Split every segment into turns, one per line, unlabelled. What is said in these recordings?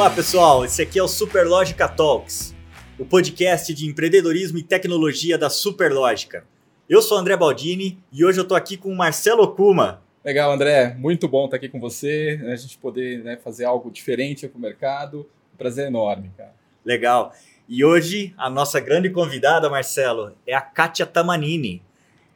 Olá pessoal, esse aqui é o Superlógica Talks, o podcast de empreendedorismo e tecnologia da Superlógica. Eu sou André Baldini e hoje eu tô aqui com o Marcelo Kuma.
Legal, André, muito bom estar aqui com você, né, a gente poder né, fazer algo diferente para o mercado, um prazer enorme, cara.
Legal. E hoje a nossa grande convidada, Marcelo, é a Kátia Tamanini.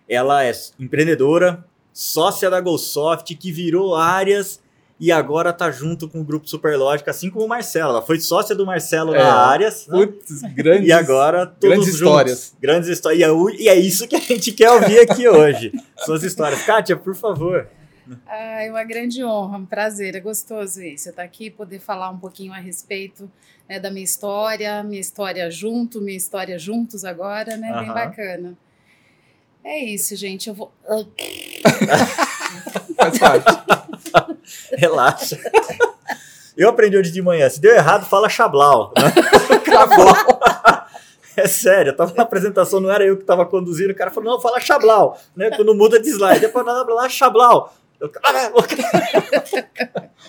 Ela é empreendedora, sócia da GoSoft, que virou áreas e agora tá junto com o grupo Superlógica, assim como o Marcelo. Ela foi sócia do Marcelo é, na Áreas.
Né? Putz, né? grandes,
e agora todos
grandes
juntos.
histórias.
Grandes histórias. É e é isso que a gente quer ouvir aqui hoje. Suas histórias. Kátia, por favor.
É uma grande honra, um prazer, é gostoso isso. Estar aqui poder falar um pouquinho a respeito né, da minha história, minha história junto, minha história juntos agora, né? Bem bacana. É isso, gente. Eu vou.
Faz parte.
Relaxa. Eu aprendi hoje de manhã. Se deu errado, fala Chablau. Né? É sério, eu tava na apresentação, não era eu que tava conduzindo, o cara falou, não, fala Chablau, né? Quando muda de slide, depois nada lá, Chablau. Eu,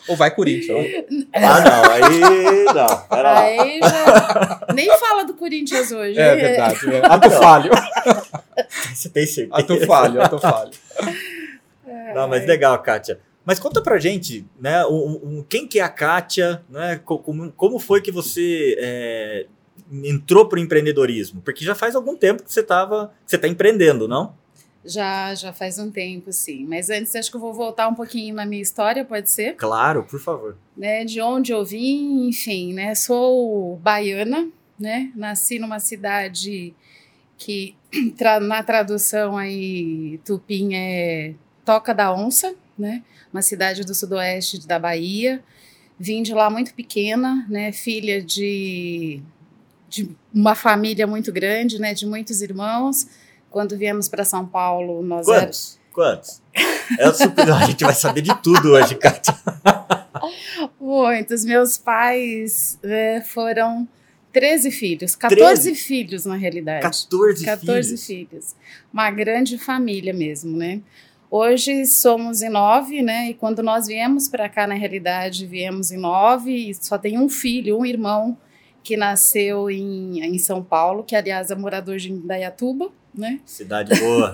Ou vai Corinthians.
Ah, não, aí não.
Aí já... Nem fala do Corinthians hoje.
É verdade. É. Ato falho.
Você tem certeza?
Ato falho, ato falho.
Não, mas legal, Kátia. Mas conta pra gente, né, um, um, quem que é a Kátia, né, como, como foi que você é, entrou pro empreendedorismo? Porque já faz algum tempo que você tava, você tá empreendendo, não?
Já, já faz um tempo, sim. Mas antes, acho que eu vou voltar um pouquinho na minha história, pode ser?
Claro, por favor.
Né, de onde eu vim, enfim, né? Sou baiana, né? Nasci numa cidade que na tradução aí tupim é Toca da Onça, né? Uma cidade do sudoeste da Bahia. Vim de lá muito pequena, né? Filha de, de uma família muito grande, né? De muitos irmãos quando viemos para São Paulo, nós
Quantos? Era... Quantos? É super... A gente vai saber de tudo hoje, Kátia.
Muitos. Meus pais é, foram 13 filhos, 14 13? filhos na realidade.
14,
14
filhos.
filhos. Uma grande família mesmo, né? Hoje somos em nove, né? E quando nós viemos para cá, na realidade, viemos em nove e só tem um filho, um irmão que nasceu em, em São Paulo, que aliás é morador de Indaiatuba né?
Cidade boa.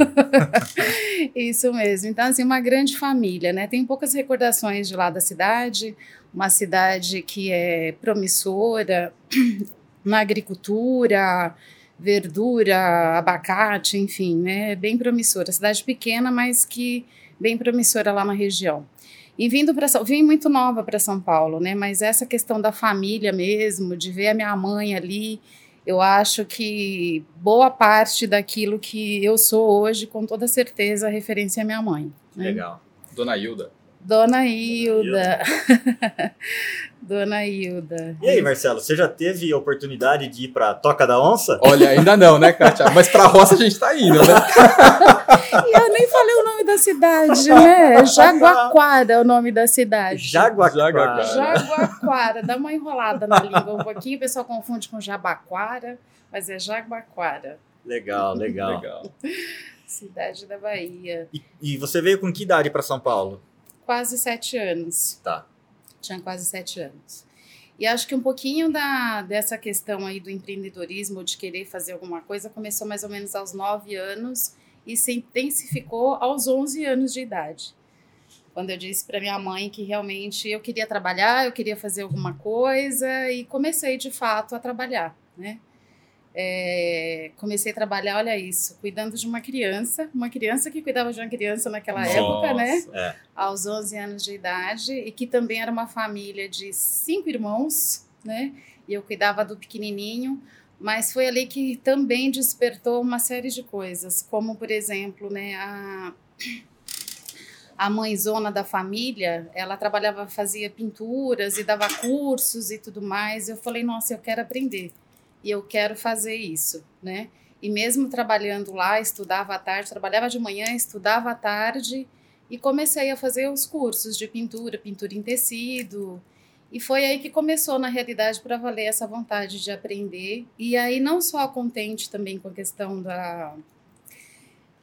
Isso mesmo. Então, assim, uma grande família, né? Tem poucas recordações de lá da cidade, uma cidade que é promissora na agricultura, verdura, abacate, enfim, né? Bem promissora. Cidade pequena, mas que bem promissora lá na região. E vindo para vim muito nova para São Paulo, né? Mas essa questão da família mesmo, de ver a minha mãe ali, eu acho que boa parte daquilo que eu sou hoje, com toda certeza, é referência à minha mãe.
Né? Legal.
Dona Hilda.
Dona Hilda. Dona Hilda.
E aí, Marcelo, você já teve oportunidade de ir para Toca da Onça?
Olha, ainda não, né, Kátia? Mas para a roça a gente está indo, né?
e eu nem falei o nome da cidade, né? Jaguaquara é o nome da cidade.
Jaguaquara.
Jaguaquara. Dá uma enrolada na língua um pouquinho, o pessoal confunde com Jabaquara, mas é Jaguaquara.
Legal, legal.
legal.
Cidade da Bahia.
E, e você veio com que idade para São Paulo?
Quase sete anos.
Tá.
Tinha quase sete anos. E acho que um pouquinho da, dessa questão aí do empreendedorismo, de querer fazer alguma coisa, começou mais ou menos aos nove anos e se intensificou aos 11 anos de idade. Quando eu disse para minha mãe que realmente eu queria trabalhar, eu queria fazer alguma coisa e comecei de fato a trabalhar, né? É, comecei a trabalhar, olha isso, cuidando de uma criança, uma criança que cuidava de uma criança naquela
Nossa,
época, né?
É.
Aos 11 anos de idade, e que também era uma família de cinco irmãos, né? E eu cuidava do pequenininho, mas foi ali que também despertou uma série de coisas, como, por exemplo, né, a, a mãezona da família, ela trabalhava, fazia pinturas e dava cursos e tudo mais. Eu falei, nossa, eu quero aprender e eu quero fazer isso, né? E mesmo trabalhando lá, estudava à tarde, trabalhava de manhã, estudava à tarde e comecei a fazer os cursos de pintura, pintura em tecido. E foi aí que começou, na realidade, para valer essa vontade de aprender. E aí, não só contente também com a questão da.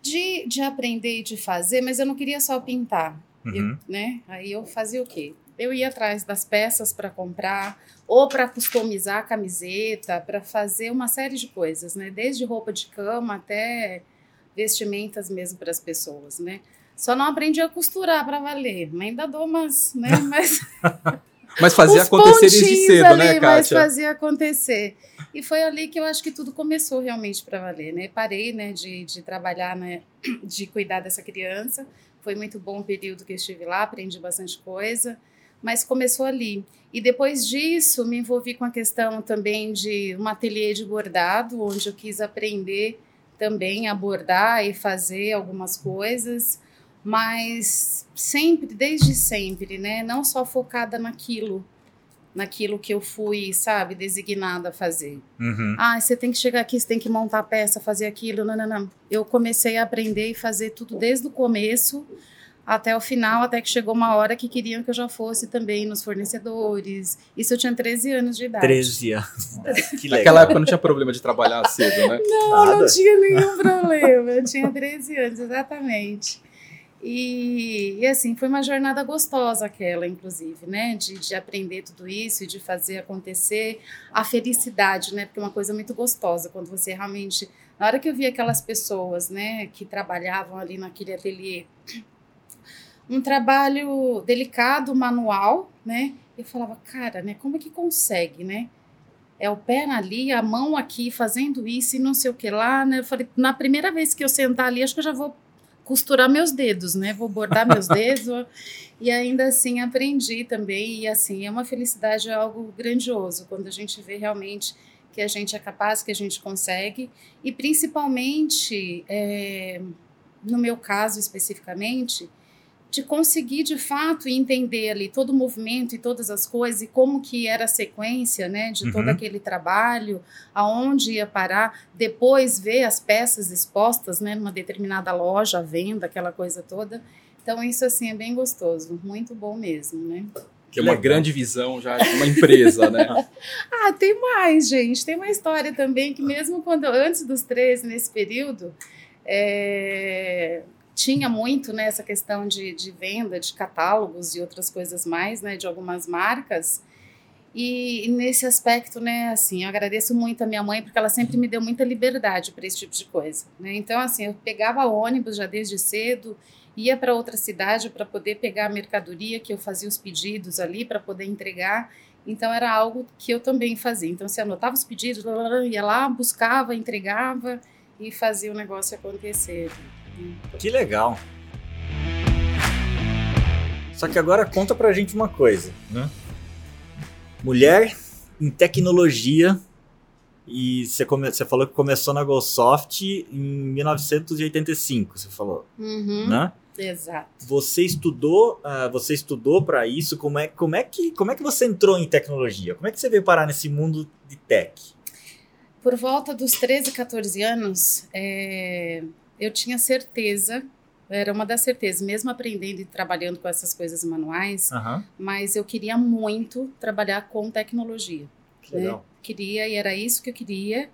De, de aprender e de fazer, mas eu não queria só pintar,
Uhum.
eu, né? Aí eu fazia o quê? Eu ia atrás das peças para comprar, ou para customizar a camiseta, para fazer uma série de coisas, né? Desde roupa de cama até vestimentas mesmo para as pessoas, né? Só não aprendi a costurar para valer, mas ainda dou umas, né? Mas,
mas fazia acontecer desde cedo,
ali,
né, Kátia?
Mas fazia acontecer. E foi ali que eu acho que tudo começou realmente para valer, né? Parei, né, de, de trabalhar, né, de cuidar dessa criança. Foi muito bom o período que eu estive lá, aprendi bastante coisa, mas começou ali. E depois disso, me envolvi com a questão também de um ateliê de bordado, onde eu quis aprender também a bordar e fazer algumas coisas mas sempre, desde sempre, né? Não só focada naquilo, naquilo que eu fui, sabe, designada a fazer.
Uhum.
Ah, você tem que chegar aqui, você tem que montar a peça, fazer aquilo, não, não, não. Eu comecei a aprender e fazer tudo desde o começo até o final, até que chegou uma hora que queriam que eu já fosse também nos fornecedores. Isso eu tinha 13 anos de idade.
13 anos. que legal.
Naquela época não tinha problema de trabalhar cedo, né?
Não,
Nada.
não tinha nenhum problema. Eu tinha 13 anos, exatamente. E, e, assim, foi uma jornada gostosa aquela, inclusive, né? De, de aprender tudo isso e de fazer acontecer a felicidade, né? Porque é uma coisa muito gostosa quando você realmente. Na hora que eu vi aquelas pessoas, né, que trabalhavam ali naquele ateliê, um trabalho delicado, manual, né? Eu falava, cara, né? Como é que consegue, né? É o pé ali, a mão aqui, fazendo isso e não sei o que lá, né? Eu falei, na primeira vez que eu sentar ali, acho que eu já vou costurar meus dedos, né? Vou bordar meus dedos. e ainda assim aprendi também. E assim, é uma felicidade, é algo grandioso quando a gente vê realmente que a gente é capaz, que a gente consegue. E principalmente, é, no meu caso especificamente, de conseguir de fato entender ali todo o movimento e todas as coisas e como que era a sequência, né, de todo
Uhum.
aquele trabalho, aonde ia parar, depois ver as peças expostas, né, numa determinada loja, à venda, aquela coisa toda. Então isso assim é bem gostoso, muito bom mesmo, né?
Que é uma
legal.
grande visão já de uma empresa, né?
Ah, tem mais, gente. Tem uma história também que mesmo quando antes dos 13, nesse período, é, tinha muito né, essa questão de, de venda de catálogos e outras coisas mais, né, de algumas marcas. E, nesse aspecto, né, assim, eu agradeço muito a minha mãe porque ela sempre me deu muita liberdade para esse tipo de coisa, né? Então, assim, eu pegava ônibus já desde cedo, ia para outra cidade para poder pegar a mercadoria que eu fazia os pedidos ali para poder entregar. Então era algo que eu também fazia. Então você anotava os pedidos, ia lá, buscava, entregava e fazia o negócio acontecer.
Que legal. Só que agora conta pra gente uma coisa, né? Mulher em tecnologia e você, come- você falou que começou na GoSoft em 1985, você falou,
Uhum,
né?
Exato.
Você estudou, ah, você estudou para isso? Como é, como é que, como é que você entrou em tecnologia? Como é que você veio parar nesse mundo de tech?
Por volta dos 13, 14 anos, é, eu tinha certeza, era uma das certezas, mesmo aprendendo e trabalhando com essas coisas manuais,
Aham,
mas eu queria muito trabalhar com tecnologia.
que legal.
queria e era isso que eu queria.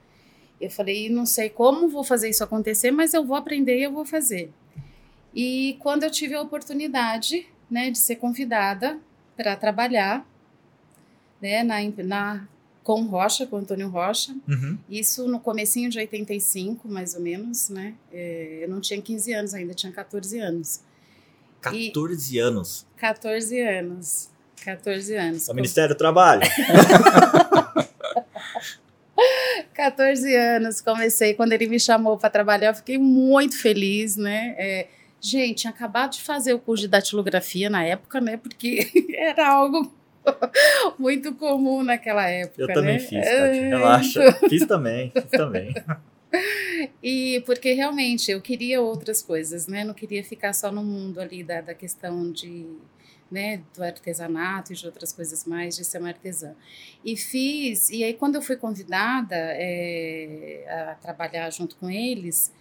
Eu falei, não sei como vou fazer isso acontecer, mas eu vou aprender e eu vou fazer. E quando eu tive a oportunidade, né, de ser convidada para trabalhar, né, na, na com Rocha, com Antônio Rocha,
Uhum.
isso no comecinho de 85, mais ou menos, né? É, eu não tinha 15 anos ainda, tinha 14 anos.
14 anos.
14 anos. 14 anos.
O Ministério do Trabalho.
14 anos, comecei. Quando ele me chamou para trabalhar, eu fiquei muito feliz, né? É, gente, tinha acabado de fazer o curso de datilografia na época, né? Porque era algo muito comum naquela época.
Eu também
né?
fiz.
É,
Relaxa. Fiz também, fiz também.
E porque realmente eu queria outras coisas, né? Não queria ficar só no mundo ali da, da questão de, né, do artesanato e de outras coisas mais, de ser uma artesã. E fiz, e aí quando eu fui convidada é, a trabalhar junto com eles,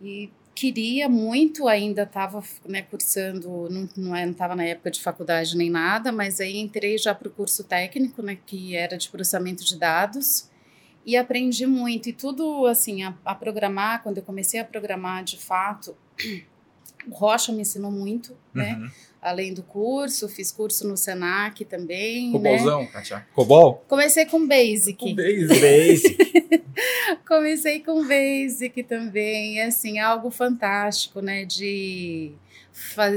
e queria muito, ainda estava né, cursando, não não é- estava na época de faculdade nem nada, mas aí entrei já para o curso técnico, né, que era de processamento de dados, e aprendi muito. E tudo, assim, a, a programar, quando eu comecei a programar de fato, O Rocha me ensinou muito, né?
Uhum.
Além do curso, fiz curso no Senac também, né?
Cobolzão, Kátia. Cobol?
Comecei com Basic.
Com base.
Basic.
Comecei com Basic também, assim, algo fantástico, né? De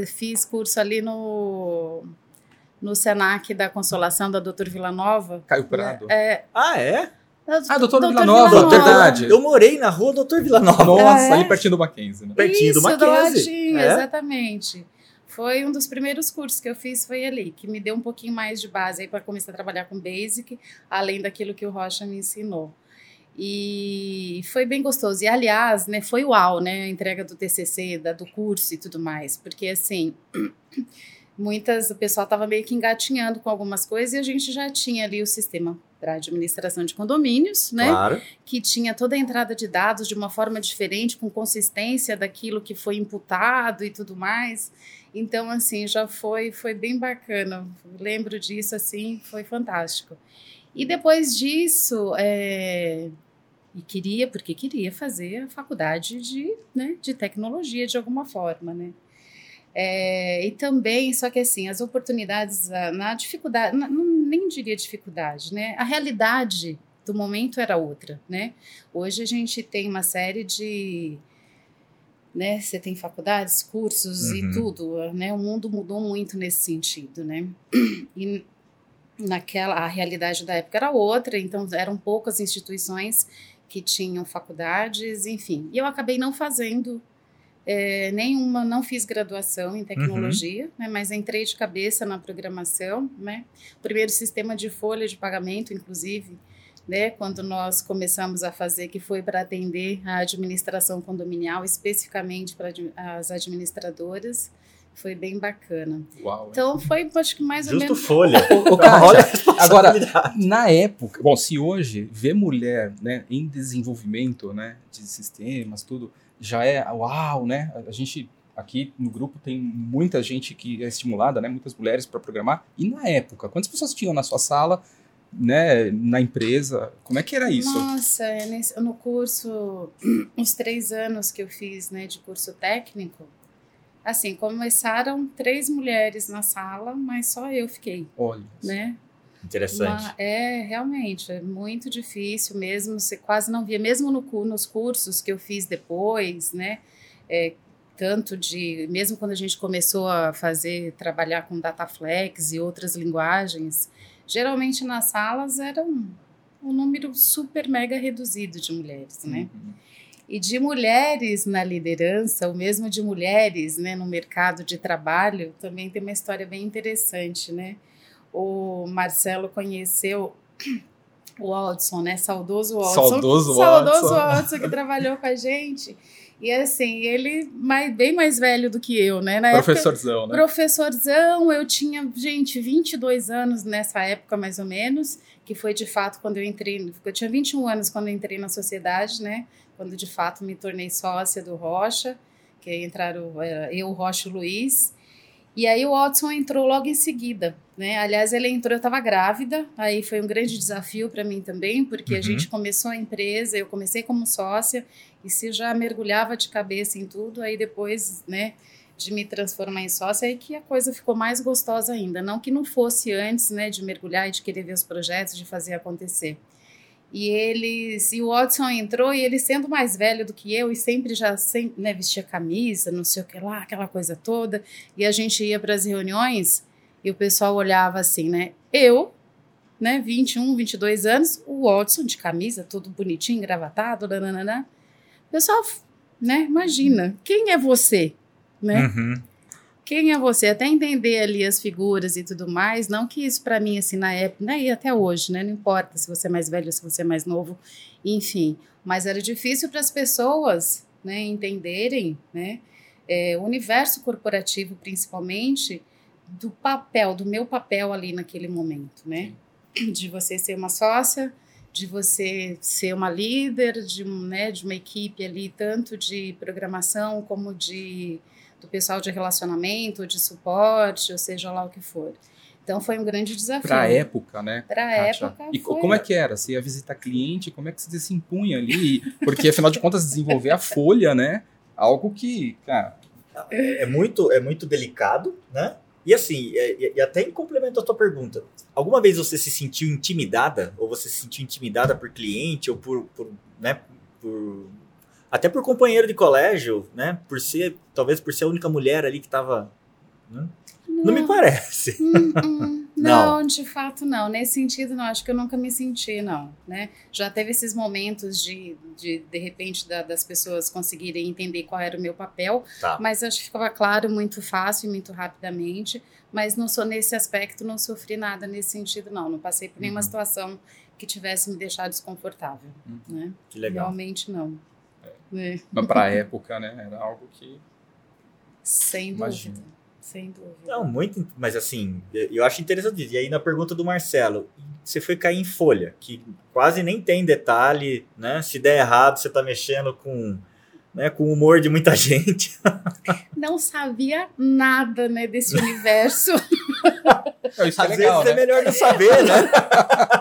fiz curso ali no no Senac da Consolação da Doutor Vila Nova.
Caio Prado.
É,
Ah, é?
Ah, Doutor Vila Nova,
Doutor
verdade.
Eu morei na rua Doutor Vila Nova.
Nossa,
É.
ali pertinho do Mackenzie, né?
Pertinho do
Isso,
Mackenzie.
ladinho,
É?
exatamente. Foi um dos primeiros cursos que eu fiz, foi ali, que me deu um pouquinho mais de base aí para começar a trabalhar com Basic, além daquilo que o Rocha me ensinou. E foi bem gostoso. E aliás, né, foi uau, né, a entrega do TCC, da, do curso e tudo mais, porque assim, muitas o pessoal estava meio que engatinhando com algumas coisas e a gente já tinha ali o sistema para administração de condomínios, né?
Claro.
que tinha toda a entrada de dados de uma forma diferente, com consistência daquilo que foi imputado e tudo mais. Então, assim, já foi, foi bem bacana. Lembro disso, assim, foi fantástico. E depois disso, é, e queria, porque queria fazer a faculdade de, né, de tecnologia de alguma forma, né? É, e também, só que assim, as oportunidades, na dificuldade, na- nem diria dificuldade, né? A realidade do momento era outra, né? Hoje a gente tem uma série de, né? Você tem faculdades, cursos
Uhum.
e tudo, né? O mundo mudou muito nesse sentido, né? E naquela a realidade da época era outra, então eram poucas instituições que tinham faculdades, enfim. E eu acabei não fazendo é, nenhuma, não fiz graduação em tecnologia, né, mas entrei de cabeça na programação, né? Primeiro sistema de folha de pagamento, inclusive, né? Quando nós começamos a fazer, que foi para atender a administração condominial, especificamente para as administradoras, foi bem bacana.
Uau.
Então foi, acho que mais ou
Justo
menos.
folha.
Ô, Kátia,
Olha a responsabilidade.
Na época, bom, se hoje ver mulher né, em desenvolvimento né, de sistemas, tudo, já é uau, né? A gente aqui no grupo tem muita gente que é estimulada, né? Muitas mulheres para programar. E na época, quantas pessoas tinham na sua sala, né? Na empresa? Como é que era isso?
Nossa, é nesse- no curso, os três anos que eu fiz né, de curso técnico, assim, começaram três mulheres na sala, mas só eu fiquei,
Olha.
né?
Interessante.
Uma- é, realmente, é muito difícil mesmo, você quase não via, mesmo no, nos cursos que eu fiz depois, né? É, tanto de, mesmo quando a gente começou a fazer, trabalhar com Dataflex e outras linguagens, geralmente nas salas era um, um número super mega reduzido de mulheres, né?
Uhum.
E de mulheres na liderança, ou mesmo de mulheres né, no mercado de trabalho, também tem uma história bem interessante, né? O Marcelo conheceu o Watson, né? Saudoso Watson.
Saudoso
Saudoso
Watson.
Watson, que trabalhou com a gente. E assim, ele mais, bem mais velho do que eu, né? Na época,
Professorzão, né?
Professorzão, eu tinha, gente, 22 anos nessa época, mais ou menos, que foi de fato quando eu entrei. Eu tinha 21 anos quando entrei na sociedade, né? Quando de fato me tornei sócia do Rocha, que entraram era eu, Rocha e Luiz. E aí o Watson entrou logo em seguida, né? Aliás, ele entrou, eu estava grávida, aí foi um grande desafio para mim também, porque a
Uhum.
gente começou a empresa, eu comecei como sócia, e se já mergulhava de cabeça em tudo, aí depois, né, de me transformar em sócia, aí que a coisa ficou mais gostosa ainda. Não que não fosse antes, né, de mergulhar e de querer ver os projetos, de fazer acontecer. E eles, e o Watson entrou e ele sendo mais velho do que eu e sempre já sempre, né, vestia camisa, não sei o que lá, aquela coisa toda. E a gente ia para as reuniões e o pessoal olhava assim, né? Eu, né, 21, 22 anos, o Watson de camisa, todo bonitinho, engravatado, nananana. O pessoal, né, imagina, quem é você, né?
Uhum.
quem é você, até entender ali as figuras e tudo mais, não que isso para mim, assim, na época, né, e até hoje, né, não importa se você é mais velho, se você é mais novo, enfim, mas era difícil para as pessoas, né, entenderem, né, é, o universo corporativo, principalmente, do papel, do meu papel ali naquele momento, né, de você ser uma sócia, de você ser uma líder, de, né, de uma equipe ali, tanto de programação como de do pessoal de relacionamento, de suporte, ou seja lá o que for. Então foi um grande desafio.
Pra época, né?
Pra
Kátia?
época.
E
foi-
como é que era? Você ia visitar cliente? Como é que você se impunha ali? Porque, afinal de contas, desenvolver a folha, né? Algo que, cara,
É, é muito, é muito delicado, né? E assim, é, e até em complemento à tua pergunta, alguma vez você se sentiu intimidada? Ou você se sentiu intimidada por cliente ou por, por né, por, até por companheiro de colégio, né? Por ser, talvez por ser a única mulher ali que estava né? Não. não. me parece.
Hum, hum. Não, não, de fato não. Nesse sentido, não. Acho que eu nunca me senti, não. Né? Já teve esses momentos de, de, de repente, da, das pessoas conseguirem entender qual era o meu papel, tá. mas acho que ficava claro muito fácil e muito rapidamente. Mas não sou nesse aspecto, não sofri nada nesse sentido, não. Não passei por nenhuma uhum. situação que tivesse me deixado desconfortável. Uhum. Né?
Que legal.
Realmente não.
É. É. Mas para a época, né? Era algo que.
Sem dúvida. Imagina. Sem dúvida.
Não, muito, mas assim, eu acho interessante. E aí na pergunta do Marcelo, você foi cair em folha, que quase nem tem detalhe, né? Se der errado, você tá mexendo com, né, com o humor de muita gente.
Não sabia nada, né, desse universo.
Isso é Às legal, vezes é né? é melhor não saber, né?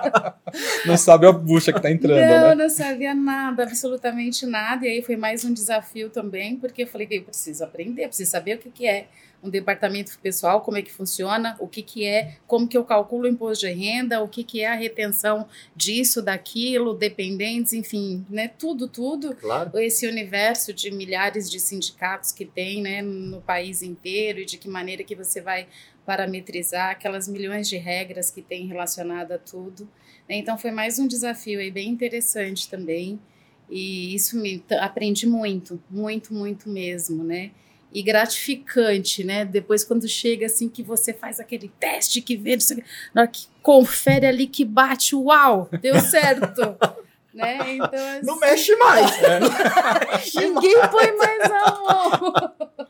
não sabe a bucha que tá entrando,
não,
né?
Não, sabia nada, absolutamente nada. E aí foi mais um desafio também, porque eu falei que eu preciso aprender, preciso saber o que, que é um departamento pessoal, como é que funciona, o que, que é, como que eu calculo o imposto de renda, o que, que é a retenção disso, daquilo, dependentes, enfim, né, tudo, tudo.
Claro.
Esse universo de milhares de sindicatos que tem né, no país inteiro e de que maneira que você vai parametrizar aquelas milhões de regras que tem relacionada a tudo. Né? Então foi mais um desafio aí bem interessante também. E isso me aprendi muito, muito, muito mesmo, né? E gratificante, né? Depois quando chega assim que você faz aquele teste que vê, na hora que confere ali que bate, uau, deu certo. né? Então,
assim, não mexe mais. Né?
Ninguém põe mais a mão.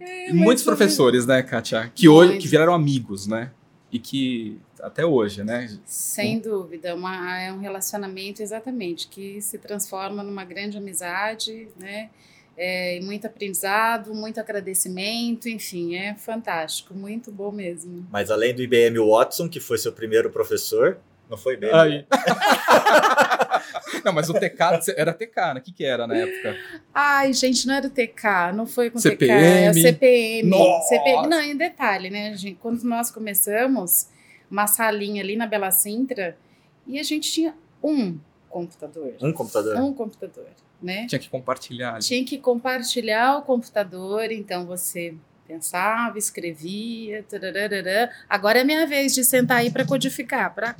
É, Muitos professores, né, Kátia, que hoje que viraram amigos, né? E que até hoje, né?
Sem dúvida, uma, é um relacionamento exatamente que se transforma numa grande amizade, né? É, muito aprendizado, muito agradecimento, enfim, é fantástico, muito bom mesmo.
Mas além do IBM Watson, que foi seu primeiro professor, não foi IBM? Aí.
não, mas o TK era TK, né? O que, que era na época?
Ai, gente, não era o TK, não foi com
CPM.
TK, era CPM. Nossa. CPM. Não, em detalhe, né, gente? Quando nós começamos, uma salinha ali na Bela Sintra, e a gente tinha um computador.
Um computador?
Um computador né?
Tinha que compartilhar.
Tinha que compartilhar o computador, então você pensava, escrevia, tararara. agora é minha vez de sentar aí para codificar, para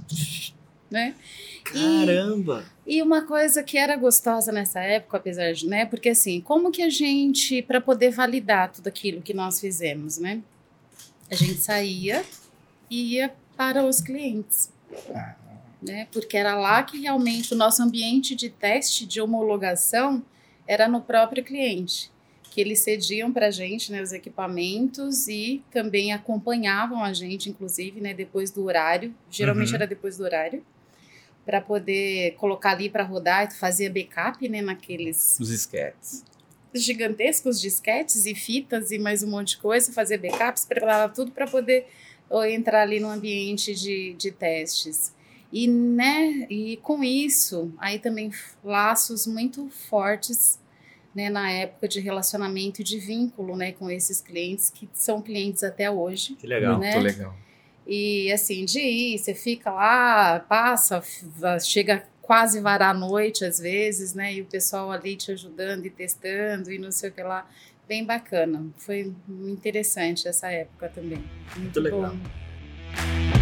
né?
Caramba!
E, e, uma coisa que era gostosa nessa época, apesar de, né? Porque assim, como que a gente, para poder validar tudo aquilo que nós fizemos, né? A gente saía e ia para os clientes. Ah né? Porque era lá que realmente o nosso ambiente de teste, de homologação, era no próprio cliente, que eles cediam para a gente né, os equipamentos e também acompanhavam a gente, inclusive, né, depois do horário. Geralmente uhum. era depois do horário para poder colocar ali para rodar, fazia backup, né, naqueles
os esquetes
gigantescos disquetes e fitas e mais um monte de coisa, fazer backups, preparava tudo para poder entrar ali no ambiente de, de testes. E, né, e com isso, aí também laços muito fortes né, na época de relacionamento e de vínculo né, com esses clientes, que são clientes até hoje.
Que legal,
né?
muito legal.
E assim, de ir, você fica lá, passa, chega quase varar a noite às vezes, né? E o pessoal ali te ajudando e testando e não sei o que lá. Bem bacana. Foi interessante essa época também. Muito, muito legal. Bom.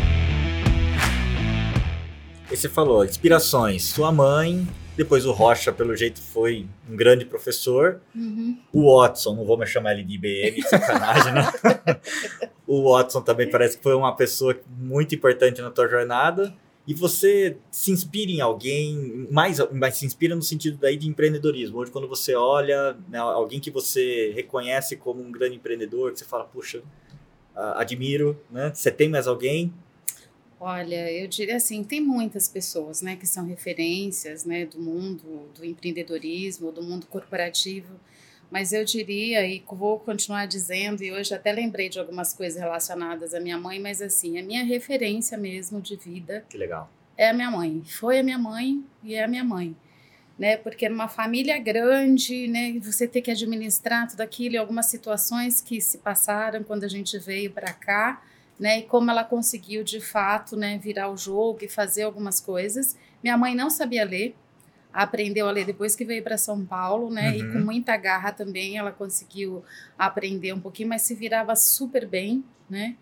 E você falou, inspirações, sua mãe, depois o Rocha, pelo jeito, foi um grande professor.
Uhum.
O Watson, não vou me chamar ele de IBM, sacanagem, né? o Watson também parece que foi uma pessoa muito importante na tua jornada. E você se inspira em alguém, mais, mas se inspira no sentido daí de empreendedorismo. Hoje, quando você olha né, alguém que você reconhece como um grande empreendedor, que você fala, puxa, admiro, né? Você tem mais alguém?
Olha, eu diria assim, tem muitas pessoas, né, que são referências, né, do mundo do empreendedorismo, do mundo corporativo, mas eu diria e vou continuar dizendo e hoje até lembrei de algumas coisas relacionadas à minha mãe, mas assim, a minha referência mesmo de vida.
Que legal.
É a minha mãe. Foi a minha mãe e é a minha mãe. né? Porque numa família grande, né? Você ter que administrar tudo aquilo e algumas situações que se passaram quando a gente veio para cá, né? E como ela conseguiu de fato, né? Virar o jogo e fazer algumas coisas. Minha mãe não sabia ler, aprendeu a ler depois que veio para São Paulo, né? Uhum. E com muita garra também ela conseguiu aprender um pouquinho, mas se virava super bem, né?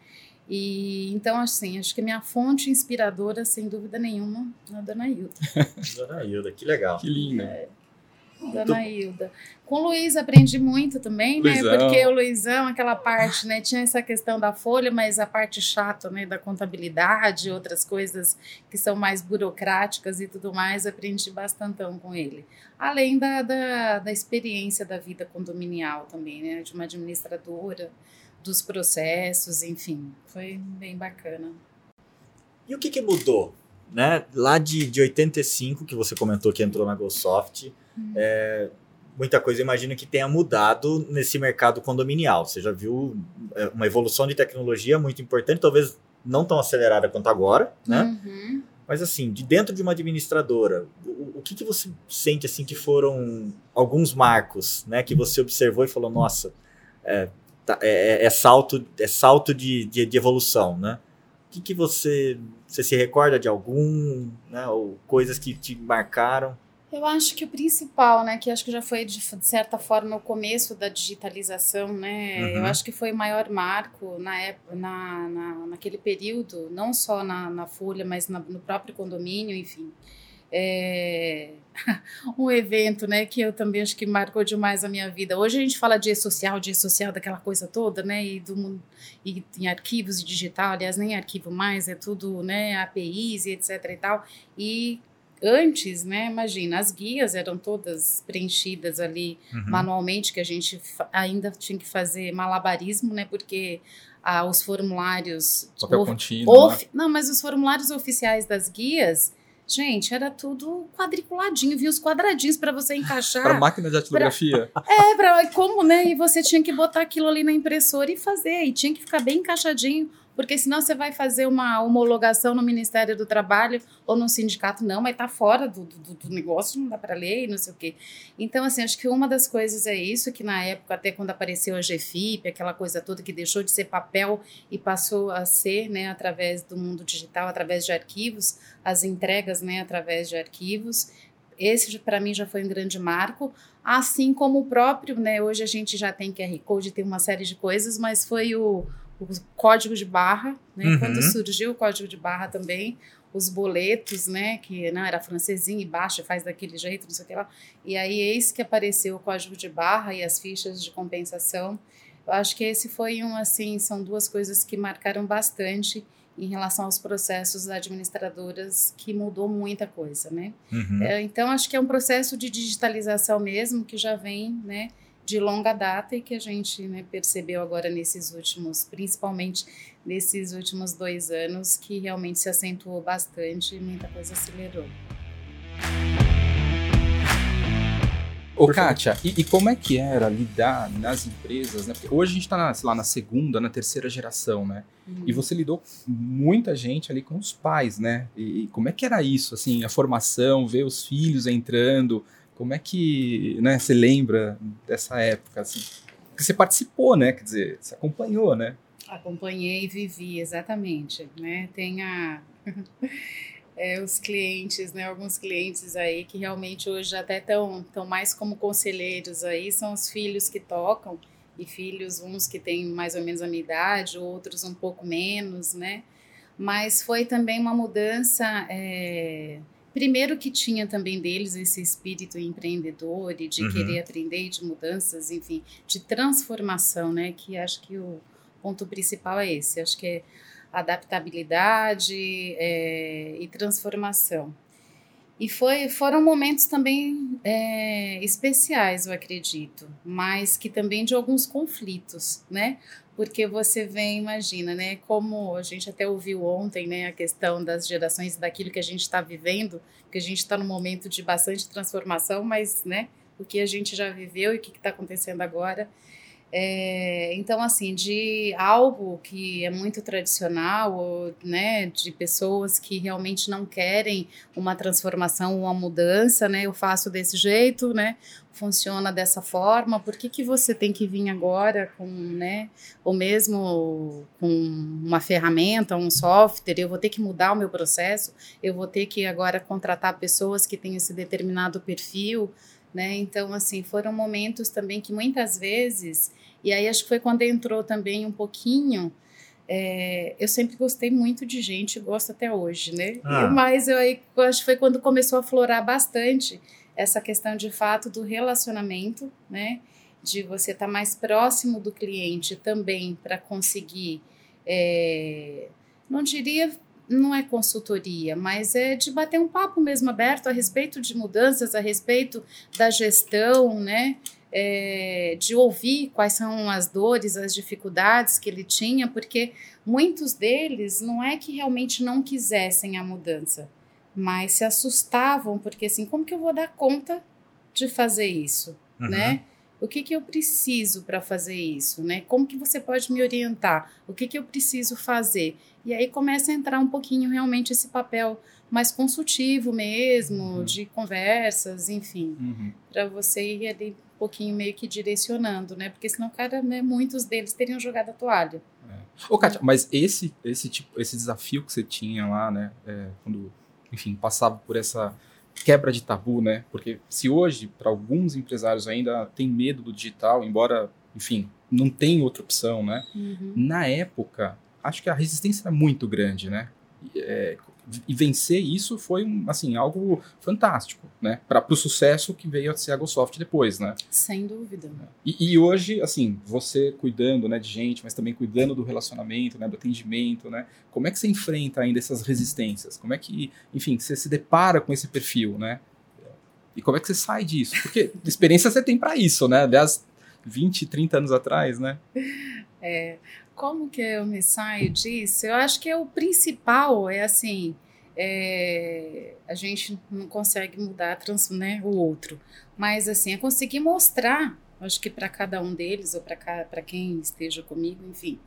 E então, assim, acho que minha fonte inspiradora, sem dúvida nenhuma, é a Dona Hilda.
Dona Hilda, que legal.
Que linda. É,
Dona Hilda. Com o Luiz aprendi muito também, né? Luizão. Porque o Luizão, aquela parte, né? Tinha essa questão da folha, mas a parte chata, né? Da contabilidade, outras coisas que são mais burocráticas e tudo mais, aprendi bastantão com ele. Além da, da, da experiência da vida condominial também, né? De uma administradora dos processos, enfim, foi bem bacana.
E o que, que mudou? Né? Lá de, de 85, que você comentou que entrou na GoSoft, hum. é, muita coisa imagino que tenha mudado nesse mercado condominial. Você já viu é, uma evolução de tecnologia muito importante, talvez não tão acelerada quanto agora, né? Uhum. Mas assim, de dentro de uma administradora, o, o, que, que você sente assim que foram alguns marcos, né, que você observou e falou, nossa, é, Tá, é, é, é, salto, é salto de, de, de, evolução, né? O que, que você, você se recorda de algum, né? Ou coisas que te marcaram?
Eu acho que o principal, né, que acho que já foi de, certa forma o começo da digitalização, né, uhum. eu acho que foi o maior marco na época, na, na, naquele período, não só na, na Folha, mas na, no próprio condomínio, enfim, é, um evento, né, que eu também acho que marcou demais a minha vida. Hoje a gente fala de social, de social, daquela coisa toda, né, e do e em arquivos e digital, aliás, nem arquivo mais, é tudo, né, APIs e etc e tal. E antes, né, imagina, as guias eram todas preenchidas ali uhum. manualmente, que a gente ainda tinha que fazer malabarismo, né, porque ah, os formulários...
Papel of, contínuo, of,
né? Não, mas os formulários oficiais das guias Gente, era tudo quadriculadinho, viu os quadradinhos para você encaixar.
para máquina de datilografia.
Pra... É, para como, né? E você tinha que botar aquilo ali na impressora e fazer, e tinha que ficar bem encaixadinho porque senão você vai fazer uma homologação no Ministério do Trabalho ou no sindicato, não, mas tá fora do, do, do negócio, não dá para ler e não sei o quê. Então, assim, acho que uma das coisas é isso, que na época, até quando apareceu a GFIP, aquela coisa toda que deixou de ser papel e passou a ser, né, através do mundo digital, através de arquivos, as entregas, né, através de arquivos, esse para mim já foi um grande marco, assim como o próprio, né, hoje a gente já tem QR Code, tem uma série de coisas, mas foi o o código de barra, né? Uhum. Quando surgiu o código de barra também, os boletos, né? Que não era francesinho e baixa, faz daquele jeito, não sei o que lá. E aí eis que apareceu o código de barra e as fichas de compensação. Eu acho que esse foi um assim, são duas coisas que marcaram bastante em relação aos processos administradoras que mudou muita coisa, né? Uhum. É, então acho que é um processo de digitalização mesmo que já vem, né? De longa data e que a gente né, percebeu agora nesses últimos, principalmente nesses últimos dois anos, que realmente se acentuou bastante e muita coisa acelerou.
Ô, Kátia, e, e, como é que era lidar nas empresas, né? Porque hoje a gente está, na, lá, na segunda, na terceira geração, né? Uhum. E você lidou com muita gente ali com os pais, né? E, e como é que era isso, assim, a formação, ver os filhos entrando, como é que né, você lembra dessa época? Assim? Porque você participou, né? Quer dizer, você acompanhou, né?
Acompanhei e vivi, exatamente. Né? Tem a, é, os clientes, né? Alguns clientes aí que realmente hoje até estão tão mais como conselheiros aí, são os filhos que tocam, e filhos, uns que têm mais ou menos a minha idade, outros um pouco menos, né? Mas foi também uma mudança. É, Primeiro que tinha também deles esse espírito empreendedor e de uhum. querer aprender, de mudanças, enfim, de transformação, né? Que acho que o ponto principal é esse. Acho que é adaptabilidade é, e transformação. E foi, foram momentos também é, especiais, eu acredito, mas que também de alguns conflitos, né? Porque você vem, imagina, né? Como a gente até ouviu ontem, né? A questão das gerações, daquilo que a gente está vivendo, que a gente está num momento de bastante transformação, mas, né? O que a gente já viveu e o que está acontecendo agora. É, então, assim, de algo que é muito tradicional, ou, né, de pessoas que realmente não querem uma transformação, uma mudança, né, eu faço desse jeito, né, funciona dessa forma, por que, que você tem que vir agora com, né, ou mesmo com uma ferramenta, um software, eu vou ter que mudar o meu processo, eu vou ter que agora contratar pessoas que têm esse determinado perfil, né, então, assim, foram momentos também que muitas vezes e aí acho que foi quando entrou também um pouquinho. É, eu sempre gostei muito de gente, gosto até hoje, né? Ah. Mas eu, eu acho que foi quando começou a florar bastante essa questão de fato do relacionamento, né? De você estar tá mais próximo do cliente também para conseguir, é, não diria, não é consultoria, mas é de bater um papo mesmo aberto a respeito de mudanças, a respeito da gestão, né? é, de ouvir quais são as dores, as dificuldades que ele tinha, porque muitos deles não é que realmente não quisessem a mudança, mas se assustavam, porque assim, como que eu vou dar conta de fazer isso, uhum. né? O que, que eu preciso para fazer isso, né? Como que você pode me orientar? O que, que eu preciso fazer? E aí começa a entrar um pouquinho realmente esse papel mais consultivo mesmo, uhum. de conversas, enfim, uhum. para você ir ali pouquinho meio que direcionando, né? Porque senão, cara, né, muitos deles teriam jogado a toalha.
É. Ô, Kátia, mas esse, esse, tipo, esse desafio que você tinha lá, né? É, quando, enfim, passava por essa quebra de tabu, né? Porque se hoje, para alguns empresários ainda tem medo do digital, embora, enfim, não tem outra opção, né? Uhum. Na época, acho que a resistência era muito grande, né? É, e vencer isso foi assim algo fantástico, né? Para o sucesso que veio a ser a GoSoft depois, né?
Sem dúvida.
E, e, hoje, assim, você cuidando, né, de gente, mas também cuidando do relacionamento, né, do atendimento, né? Como é que você enfrenta ainda essas resistências? Como é que, enfim, você se depara com esse perfil, né? E como é que você sai disso? Porque experiência você tem para isso, né? Aliás, 20, 30 anos atrás, né?
É, como que eu me saio disso? Eu acho que é o principal é assim, é, a gente não consegue mudar trans, né, o outro, mas assim é conseguir mostrar, acho que para cada um deles ou para quem esteja comigo, enfim,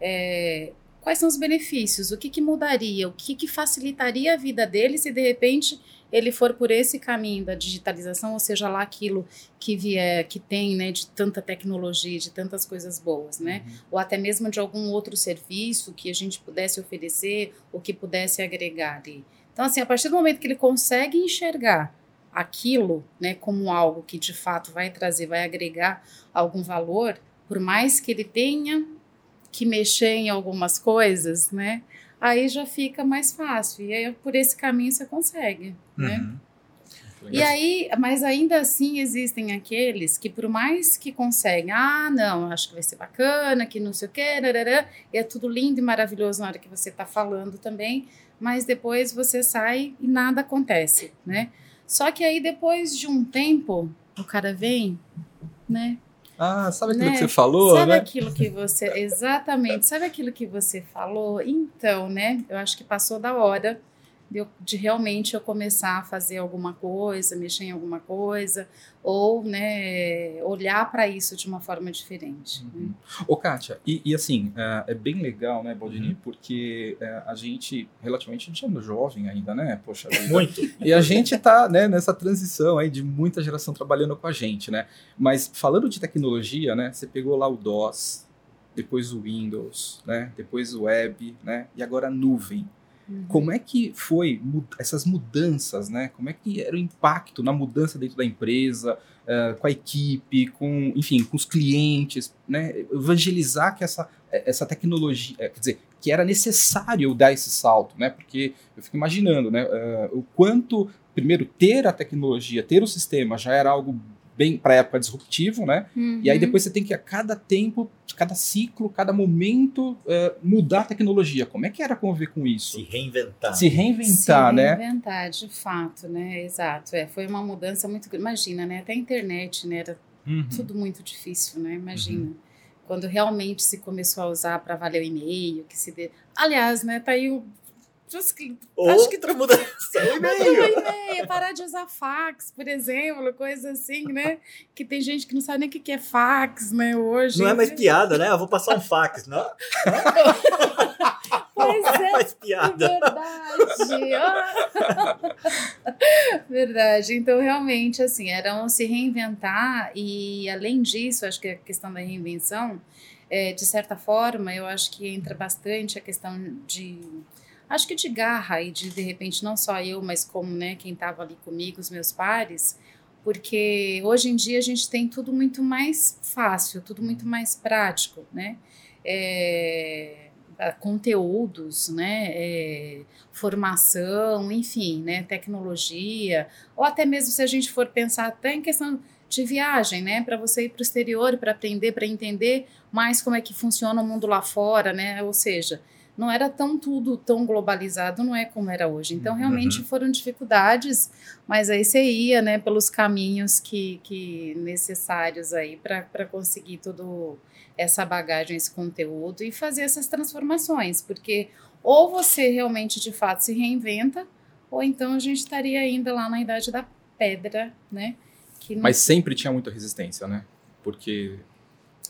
é, quais são os benefícios, o que, que mudaria, o que, que facilitaria a vida deles se de repente ele for por esse caminho da digitalização, ou seja lá aquilo que vier, que tem, né, de tanta tecnologia, de tantas coisas boas, né, uhum. ou até mesmo de algum outro serviço que a gente pudesse oferecer ou que pudesse agregar ali. Então, assim, a partir do momento que ele consegue enxergar aquilo, né, como algo que de fato vai trazer, vai agregar algum valor, por mais que ele tenha que mexer em algumas coisas, né, aí já fica mais fácil. E aí, por esse caminho você consegue, né? uhum. né? E aí, mas ainda assim existem aqueles que, por mais que conseguem, ah, não, acho que vai ser bacana, que não sei o quê, narará, e é tudo lindo e maravilhoso na hora que você está falando também, mas depois você sai e nada acontece, né? Só que aí depois de um tempo, o cara vem, né?
Ah, sabe aquilo né? que você falou?
Sabe
né?
aquilo que você. Exatamente, sabe aquilo que você falou? Então, né? Eu acho que passou da hora de, de, realmente eu começar a fazer alguma coisa, mexer em alguma coisa, ou né, olhar para isso de uma forma diferente. Né? Uhum. Né?
Ô, Kátia, e, e assim, é, é, bem legal, né, Baldini, uhum. porque é, a gente, relativamente, a gente é jovem ainda, né? Poxa vida.
Muito.
E a gente está né, nessa transição aí de muita geração trabalhando com a gente, né? Mas falando de tecnologia, né, você pegou lá o DOS, depois o Windows, né? Depois o web, né? E agora a nuvem. Uhum. Como é que foi essas mudanças, né? Como é que era o impacto na mudança dentro da empresa, uh, com a equipe, com, enfim, com os clientes, né? Evangelizar que essa, essa tecnologia, quer dizer, que era necessário dar esse salto, né? Porque eu fico imaginando, né? Uh, o quanto, primeiro, ter a tecnologia, ter o sistema já era algo bem para época disruptivo, né? Uhum. E aí uhum. depois você tem que a cada tempo, cada ciclo, cada momento uh, mudar a tecnologia. Como é que era conviver com isso?
Se reinventar.
Se reinventar, Se
né? Se reinventar, de fato, né? Exato. É, foi uma mudança muito Imagina, né? Até a internet, né? Era uhum. tudo muito difícil, né? Imagina. Uhum. Quando realmente se começou a usar para valer o e-mail, que se dê. Aliás, né? Tá aí o
Ou acho que outra mudança, e-mail.
e-mail, parar de usar fax, por exemplo, coisa assim, né? Que tem gente que não sabe nem o que é fax, né, hoje.
Não é mais piada, né? Eu vou passar um fax, não?
Pois
não
é,
é mais piada.
verdade. Verdade. Então, realmente, assim, era um se reinventar e, além disso, acho que a questão da reinvenção, é, de certa forma, eu acho que entra bastante a questão de acho que de garra e de de repente não só eu, mas como né, quem estava ali comigo, os meus pares, porque hoje em dia a gente tem tudo muito mais fácil, tudo muito mais prático, né? É, conteúdos, né, é, formação, enfim, né, tecnologia, ou até mesmo se a gente for pensar até em questão de viagem, né, para você ir para o exterior, para aprender, para entender mais como é que funciona o mundo lá fora, né, ou seja, não era tão tudo tão globalizado, não é como era hoje. Então, realmente uhum. foram dificuldades, mas aí você ia, né, pelos caminhos que, que necessários aí para conseguir tudo essa bagagem, esse conteúdo e fazer essas transformações, porque ou você realmente de fato se reinventa, ou então a gente estaria ainda lá na idade da pedra, né?
Não... Mas sempre tinha muita resistência, né? Porque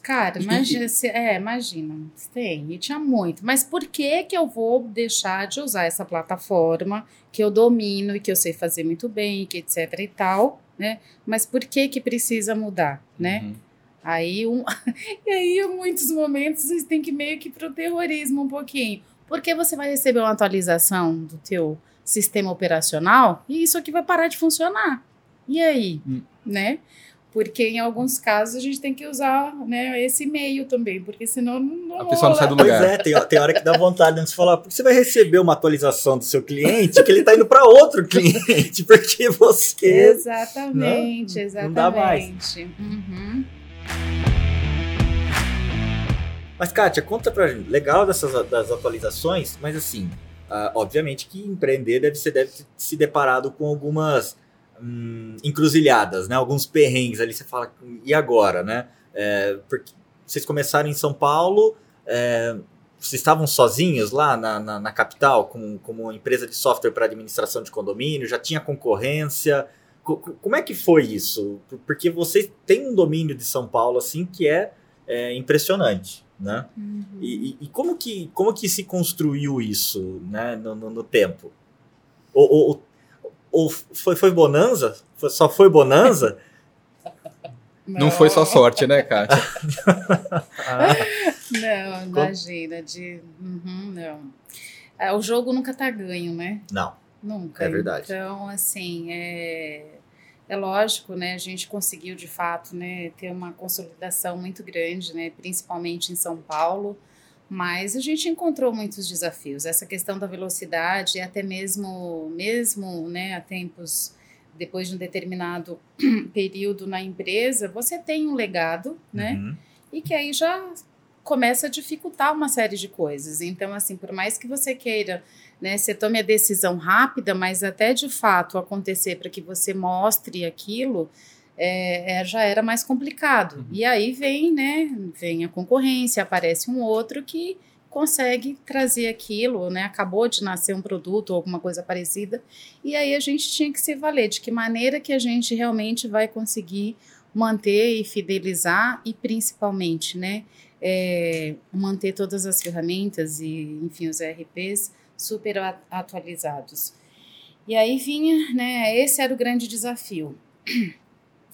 Cara, imagina, é, imagina, tem, e tinha muito. Mas por que que eu vou deixar de usar essa plataforma que eu domino e que eu sei fazer muito bem, que etc e tal, né? Mas por que que precisa mudar, né? Uhum. Aí, um, e aí, em muitos momentos, você tem que meio que pro terrorismo um pouquinho. Porque você vai receber uma atualização do teu sistema operacional e isso aqui vai parar de funcionar. E aí, hum. né? Porque em alguns casos a gente tem que usar né, esse e-mail também, porque senão não.
A pessoa não sai do lugar.
Pois é, tem, tem hora que dá vontade de falar, porque você vai receber uma atualização do seu cliente que ele está indo para outro cliente, porque você.
Exatamente, né, exatamente. Não dá mais. Uhum.
Mas, Kátia, conta pra gente. Legal dessas das atualizações, mas assim, uh, obviamente que empreender deve, ser, deve ter se deparado com algumas hum, encruzilhadas, né? Alguns perrengues ali, você fala, e agora, né? É, porque vocês começaram em São Paulo, é, vocês estavam sozinhos lá na, na, na capital, com, como empresa de software para administração de condomínio, já tinha concorrência. como é que foi isso? Porque vocês têm um domínio de São Paulo assim que é, é impressionante, né? Uhum. E, e, como, que, como que se construiu isso né, no, no, no tempo? Ou, ou, ou foi, foi bonança? Foi, só foi bonança?
Não. não foi só sorte, né, Kátia?
não, imagina. De, uhum, não. É, o jogo nunca tá ganho, né?
Não.
Nunca.
É verdade.
Então, assim, é, é lógico, né? A gente conseguiu, de fato, né, ter uma consolidação muito grande, né? Principalmente em São Paulo mas a gente encontrou muitos desafios. Essa questão da velocidade, até mesmo, mesmo né, a tempos depois de um determinado período na empresa, você tem um legado, né? Uhum. E que aí já começa a dificultar uma série de coisas. Então, assim, por mais que você queira, né, você tome a decisão rápida, mas até de fato acontecer para que você mostre aquilo, é, é, já era mais complicado. Uhum. E aí vem, né, vem a concorrência, aparece um outro que consegue trazer aquilo, né? Acabou de nascer um produto ou alguma coisa parecida, e aí a gente tinha que se valer de que maneira que a gente realmente vai conseguir manter e fidelizar e principalmente, né, é, manter todas as ferramentas e, enfim, os ERPs super atualizados. E aí vinha, né, esse era o grande desafio.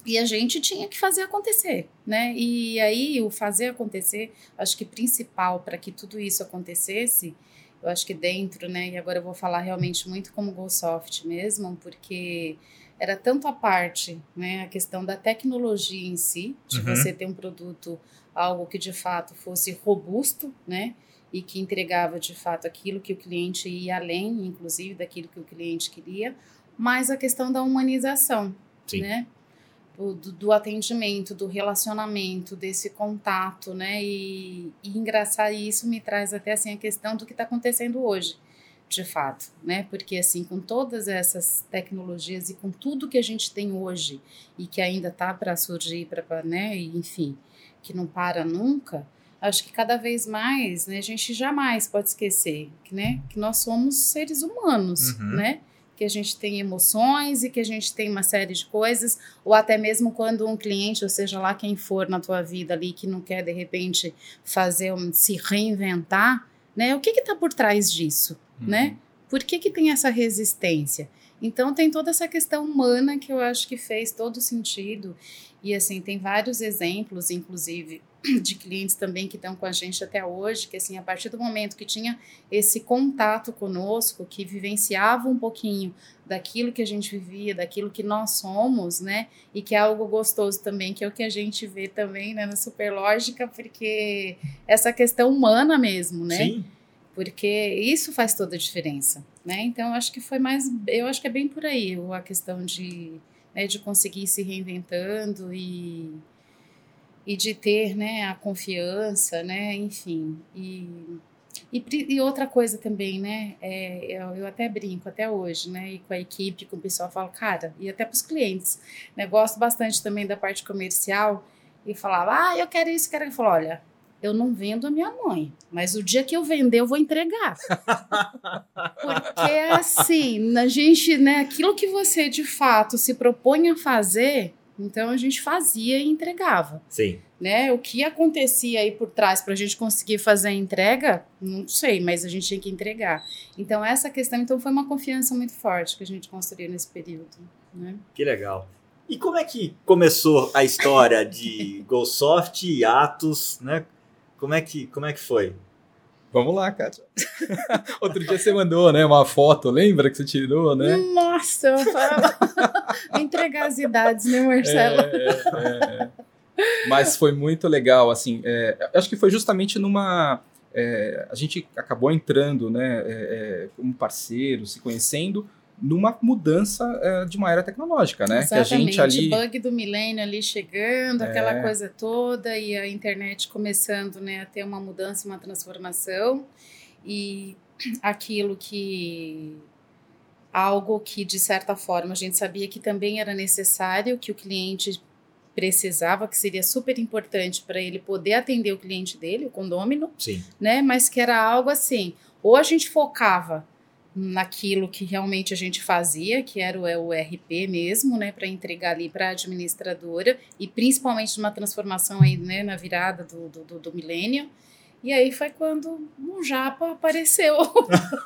E a gente tinha que fazer acontecer, né? E aí o fazer acontecer, acho que principal para que tudo isso acontecesse, eu acho que dentro, né? E agora eu vou falar realmente muito como GoSoft mesmo, porque era tanto a parte, né? A questão da tecnologia em si, de uhum. você ter um produto, algo que de fato fosse robusto, né? E que entregava de fato aquilo que o cliente ia além, inclusive daquilo que o cliente queria, mas a questão da humanização, Sim. né? Do, do, atendimento, do relacionamento, desse contato, né? E, e engraçar isso me traz até assim a questão do que está acontecendo hoje, de fato, né? Porque assim, com todas essas tecnologias e com tudo que a gente tem hoje e que ainda está para surgir, para, né? E, enfim, que não para nunca, acho que cada vez mais, né, a gente jamais pode esquecer, né, que nós somos seres humanos,
Uhum.
né? Que a gente tem emoções e que a gente tem uma série de coisas, ou até mesmo quando um cliente, ou seja lá quem for na tua vida ali, que não quer de repente fazer um, se reinventar, né? O que está por trás disso, né? Por que, que tem essa resistência? Então tem toda essa questão humana que eu acho que fez todo sentido. E assim, tem vários exemplos, inclusive, de clientes também que estão com a gente até hoje, que assim, a partir do momento que tinha esse contato conosco, que vivenciava um pouquinho daquilo que a gente vivia, daquilo que nós somos, né? E que é algo gostoso também, que é o que a gente vê também, né, na Superlógica, porque essa questão humana mesmo, né?
Sim.
porque isso faz toda a diferença, né? Então eu acho que foi mais, eu acho que é bem por aí a questão de, né, de conseguir ir se reinventando e e de ter, né, a confiança, né, enfim, e e, e outra coisa também, né, é, eu, eu até brinco até hoje, né, e com a equipe, com o pessoal, falo, cara, e até para os clientes, né, gosto bastante também da parte comercial e falava, ah, eu quero isso, quero, eu falo, olha, eu não vendo a minha mãe, mas o dia que eu vender, eu vou entregar. Porque assim, a gente, né, aquilo que você de fato se propõe a fazer, então a gente fazia e entregava,
Sim.
né? O que acontecia aí por trás para a gente conseguir fazer a entrega, não sei, mas a gente tinha que entregar. Então essa questão, então foi uma confiança muito forte que a gente construiu nesse período, né?
Que legal. E como é que começou a história de GoSoft e Atos, né? Como é que, como é que foi?
Vamos lá, Kátia. Outro dia você mandou, né, uma foto, lembra que você tirou, né?
Nossa, eu falo... entregar as idades, né, Marcelo?
É, é, é. Mas foi muito legal, assim. é, acho que foi justamente numa. é, a gente acabou entrando, né, é, como parceiro, se conhecendo, numa mudança é, de uma era tecnológica, né? Que a
Exatamente,
gente ali.
bug do milênio ali chegando,
É.
aquela coisa toda, e a internet começando né, a ter uma mudança, uma transformação, e aquilo que. algo que, de certa forma, a gente sabia que também era necessário, que o cliente precisava, que seria super importante para ele poder atender o cliente dele, o condômino,
Sim.
né? Mas que era algo assim, ou a gente focava naquilo que realmente a gente fazia, que era o, é o RP mesmo, né, para entregar ali para a administradora e principalmente numa transformação aí, né, na virada do, do, do, milênio. E aí foi quando um japa apareceu.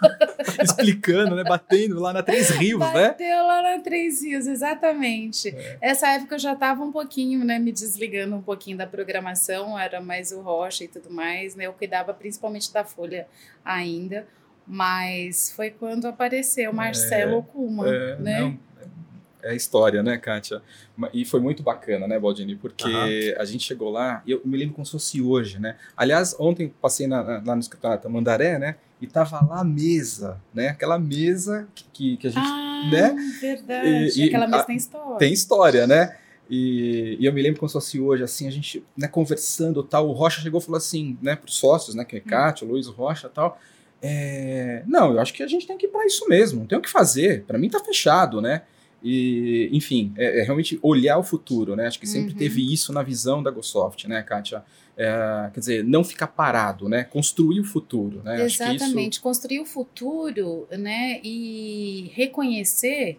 explicando, né? Batendo lá na Três Rios, né?
Bateu lá na Três Rios, exatamente.
É.
Essa época eu já estava um pouquinho, né, me desligando um pouquinho da programação, era mais o Rocha e tudo mais, né? Eu cuidava principalmente da Folha ainda, mas foi quando apareceu Marcelo Kuma,
É,
né?
não, é a história, né, Kátia? E foi muito bacana, né, Baldini? Porque a gente chegou lá, e eu me lembro como se fosse hoje, né? Aliás, ontem passei na- na- lá no escritório da Tamandaré, né? E tava lá a mesa, né? Aquela mesa que, que, que a gente
Ah,
né?
verdade.
E- e
Aquela
a-
mesa tem história.
tem história, né? E, e eu me lembro como se fosse hoje, assim, a gente né, conversando tal. O Rocha chegou e falou assim, né, para os sócios, né, que é Kátia, o Luiz, o Rocha tal. É, não, eu acho que a gente tem que ir para isso mesmo, não tem o que fazer. Para mim tá fechado, né? E, enfim, é, é realmente olhar o futuro, né? Acho que sempre
Uhum.
teve isso na visão da GoSoft, né, Kátia? É, quer dizer, não ficar parado, né? Construir o futuro, né? Que isso-
Exatamente, construir o futuro, né, e reconhecer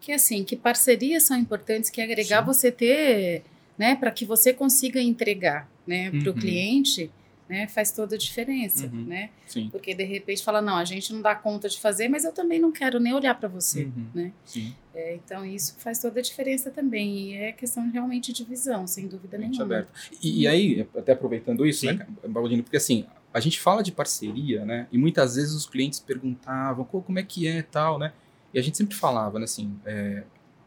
que assim, que parcerias são importantes, que agregar
Sim.
você ter, né, para que você consiga entregar, né, para o
Uhum.
cliente, né, faz toda a diferença,
Uhum.
né?
Sim.
Porque de repente fala, não, a gente não dá conta de fazer, mas eu também não quero nem olhar para você,
Uhum.
né?
Sim.
É, então isso faz toda a diferença também e é questão realmente de visão, sem dúvida
Mente
nenhuma.
aberta. E, e aí, até aproveitando isso,
Sim.
né, Baldino, porque assim, a gente fala de parceria, né? E muitas vezes os clientes perguntavam "Pô, como é que é tal, né? E a gente sempre falava, né, assim, é,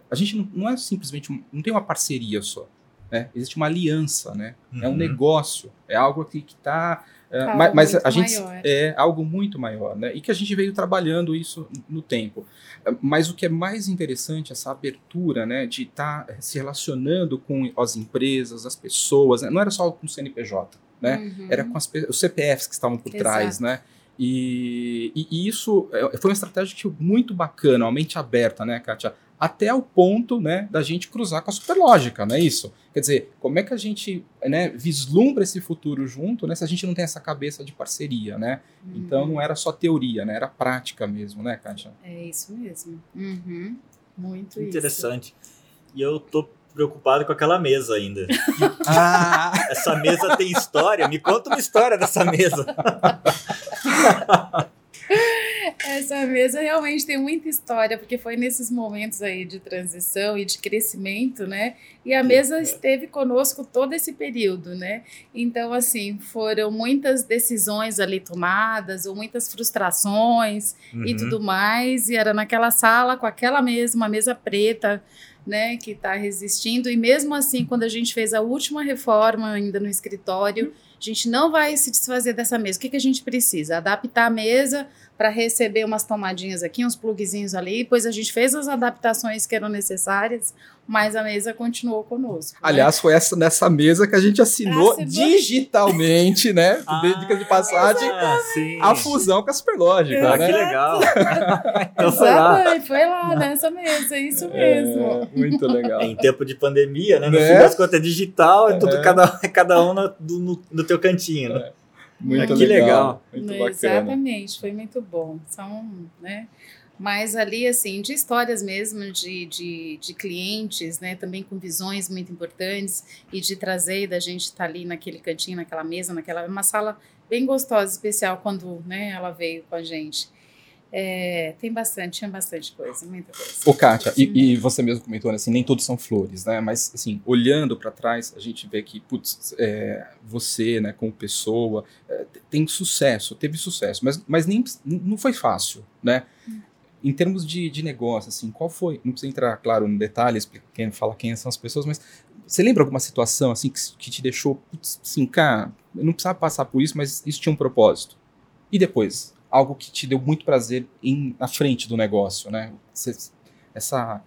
a gente não, não é simplesmente, um- não tem uma parceria só, né? Existe uma aliança, né? É um
Uhum.
negócio, é algo que está...
Algo
mas mas
muito
a gente
maior.
é algo muito maior, né? E que a gente veio trabalhando isso no tempo. Mas o que é mais interessante, essa abertura, né, de estar se relacionando com as empresas, as pessoas, né? não era só com o CNPJ, né?
Uhum.
Era com as, os CPFs que estavam por
Exato.
trás, né? E, e- e isso é, foi uma estratégia muito bacana, uma mente aberta, né, Kátia? Até o ponto né, da gente cruzar com a superlógica, não é isso? Quer dizer, como é que a gente né, vislumbra esse futuro junto né, se a gente não tem essa cabeça de parceria, né? Uhum. Então não era só teoria, né? Era prática mesmo, né, Kátia?
É isso mesmo. Uhum. Muito
Interessante. Isso. E eu tô preocupado com aquela mesa ainda. ah, essa mesa tem história? Me conta uma história dessa mesa.
Essa mesa realmente tem muita história, porque foi nesses momentos aí de transição e de crescimento, né? E a mesa esteve conosco todo esse período, né? Então, assim, foram muitas decisões ali tomadas, ou muitas frustrações uhum. e tudo mais. E era naquela sala, com aquela mesa, uma mesa preta, né, que está resistindo. E mesmo assim, quando a gente fez a última reforma ainda no escritório, a gente não vai se desfazer dessa mesa. O que, que a gente precisa? Adaptar a mesa para receber umas tomadinhas aqui, uns plugzinhos ali. Depois a gente fez as adaptações que eram necessárias, mas a mesa continuou conosco. Né?
Aliás, foi essa nessa mesa que a gente assinou, digitalmente, né? Ah, Dica de passagem, a fusão com a Superlógica.
Ah, né? que legal.
então foi lá. foi lá, nessa mesa, isso é, mesmo.
É, muito legal.
em tempo de pandemia, né? No né? fim das contas é digital, é tudo é. cada, cada um no, no, no teu cantinho, né? É.
Muito que legal.
Muito bacana. Exatamente, foi muito bom. São, né? Mas ali, assim, de histórias mesmo, de, de, de clientes, né? Também com visões muito importantes e de trazer da gente estar tá ali naquele cantinho, naquela mesa, naquela uma sala bem gostosa, especial quando né, ela veio com a gente. É, tem bastante, tinha bastante coisa, muita coisa.
Ô, Kátia, e, e, você mesmo comentou, né, assim, nem todos são flores, né? Mas, assim, olhando para trás, a gente vê que, putz, é, você, né, como pessoa, é, tem sucesso, teve sucesso, mas, mas nem, não foi fácil, né? Hum. Em termos de, de negócio, assim, qual foi? Não precisa entrar, claro, no detalhe, quem fala quem são as pessoas, mas você lembra alguma situação, assim, que, que te deixou, putz, assim, cara, eu não precisava passar por isso, mas isso tinha um propósito? E depois? Algo que te deu muito prazer em, na frente do negócio, né? Você, essa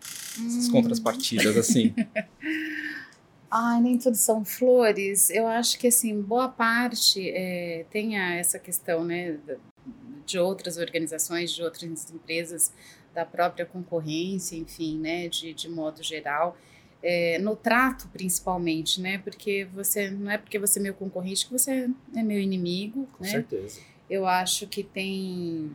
essas hum. contrapartidas assim.
Ai, nem tudo são flores. Eu acho que assim boa parte é, tem essa questão, né, de outras organizações, de outras empresas, da própria concorrência, enfim, né, de, de modo geral é, no trato principalmente, né? Porque você não é porque você é meu concorrente que você é meu inimigo,
Com
né?
certeza.
Eu acho que tem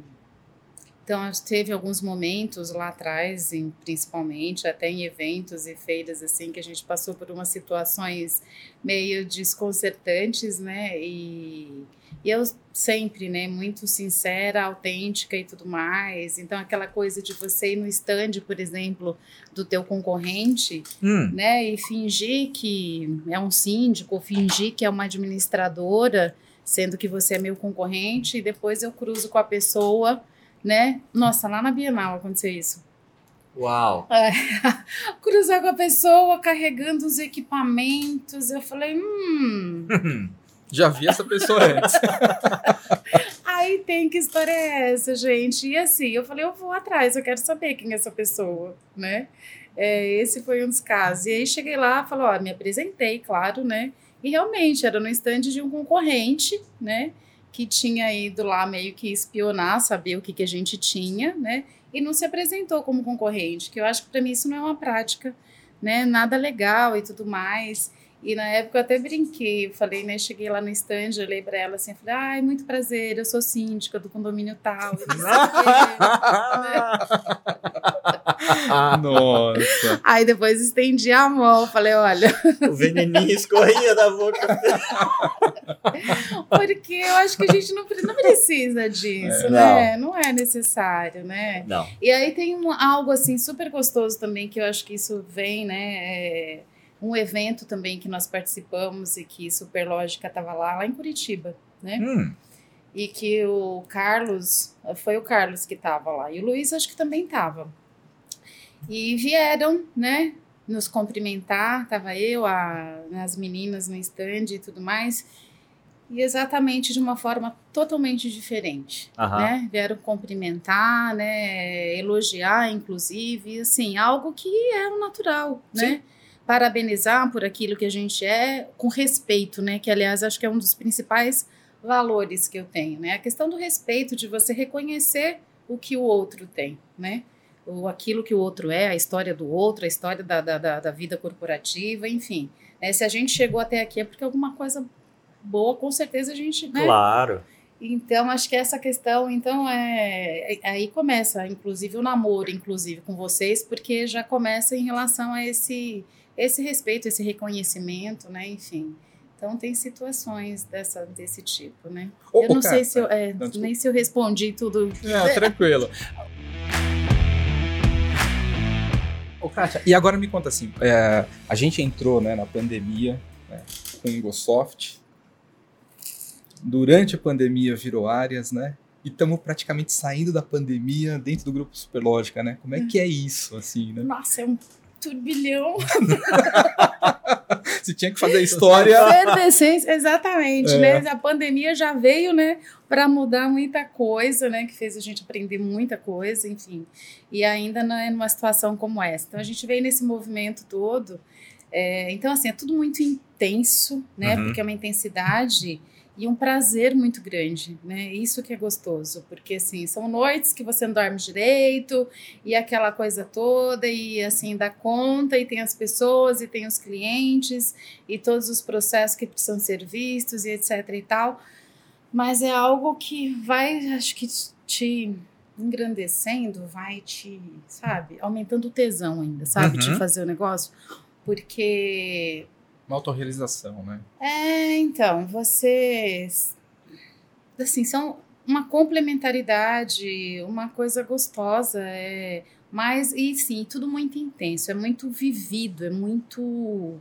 então, teve alguns momentos lá atrás, em, principalmente, até em eventos e feiras, assim, que a gente passou por umas situações meio desconcertantes, né? E, e eu sempre, né, muito sincera, autêntica e tudo mais. Então, aquela coisa de você ir no stand, por exemplo, do teu concorrente, hum. né, e fingir que é um síndico, ou fingir que é uma administradora, sendo que você é meu concorrente, e depois eu cruzo com a pessoa né? Nossa, lá na Bienal aconteceu isso.
Uau!
É, cruzar com a pessoa carregando os equipamentos. Eu falei, hum.
Já vi essa pessoa antes.
Aí tem que história é essa, gente? E assim, eu falei, eu vou atrás, eu quero saber quem é essa pessoa, né? É, esse foi um dos casos. E aí cheguei lá, falou, ó, me apresentei, claro, né? E realmente era no estande de um concorrente, né? Que tinha ido lá meio que espionar, saber o que, que a gente tinha, né? E não se apresentou como concorrente, que eu acho que para mim isso não é uma prática, né? Nada legal e tudo mais. E na época eu até brinquei, falei, né? Cheguei lá no stand, olhei pra ela assim, falei, ai, muito prazer, eu sou síndica do condomínio tal.
Nossa.
Aí depois estendi a mão, falei, olha.
O veneninho escorria da boca.
Porque eu acho que a gente não, não precisa disso, é, né? Não. não. é necessário, né?
Não.
E aí tem um, algo assim super gostoso também, que eu acho que isso vem, né? É, um evento também que nós participamos e que Superlógica estava lá, lá em Curitiba, né?
Hum.
E que o Carlos, foi o Carlos que estava lá, e o Luiz acho que também estava. E vieram, né, nos cumprimentar, tava eu, a, as meninas no stand e tudo mais, e exatamente de uma forma totalmente diferente,
uhum.
né? Vieram cumprimentar, né, elogiar, inclusive, assim, algo que é o natural, né? Sim. né? Parabenizar por aquilo que a gente é com respeito, né? Que aliás acho que é um dos principais valores que eu tenho, né? A questão do respeito, de você reconhecer o que o outro tem, né? o, aquilo que o outro é, a história do outro, a história da, da, da, da vida corporativa, enfim. Né? Se a gente chegou até aqui é porque alguma coisa boa, com certeza a gente. Né?
Claro.
Então, acho que essa questão, então, é, é aí começa, inclusive, o namoro, inclusive, com vocês, porque já começa em relação a esse, esse respeito, esse reconhecimento, né, enfim. Então, tem situações dessa, desse tipo, né.
Ô,
eu não
cara,
sei se eu, é,
não,
nem se eu respondi tudo.
Não, tranquilo. Ô, Kátia, e agora me conta assim, é, a gente entrou né, na pandemia né, com o Ingosoft, durante a pandemia virou áreas, né? E estamos praticamente saindo da pandemia dentro do grupo Superlógica, né? Como é que é isso, assim, né?
Nossa, é um turbilhão.
Você tinha que fazer história.
Efervescência, exatamente,
É.
né? A pandemia já veio, né, para mudar muita coisa, né, que fez a gente aprender muita coisa, enfim. E ainda não é numa situação como essa. Então a gente veio nesse movimento todo. é, então assim é tudo muito intenso, né?
Uhum.
Porque é uma intensidade e um prazer muito grande, né? Isso que é gostoso, porque assim são noites que você não dorme direito e aquela coisa toda e assim dá conta e tem as pessoas e tem os clientes e todos os processos que precisam ser vistos e etc e tal. Mas é algo que vai, acho que te engrandecendo, vai te, sabe, aumentando o tesão ainda, sabe, de
Uhum.
fazer o negócio, porque
Uma autorrealização, né?
é, então, vocês. Assim, são uma complementaridade, uma coisa gostosa, é, mas, e sim, tudo muito intenso, é muito vivido, é muito.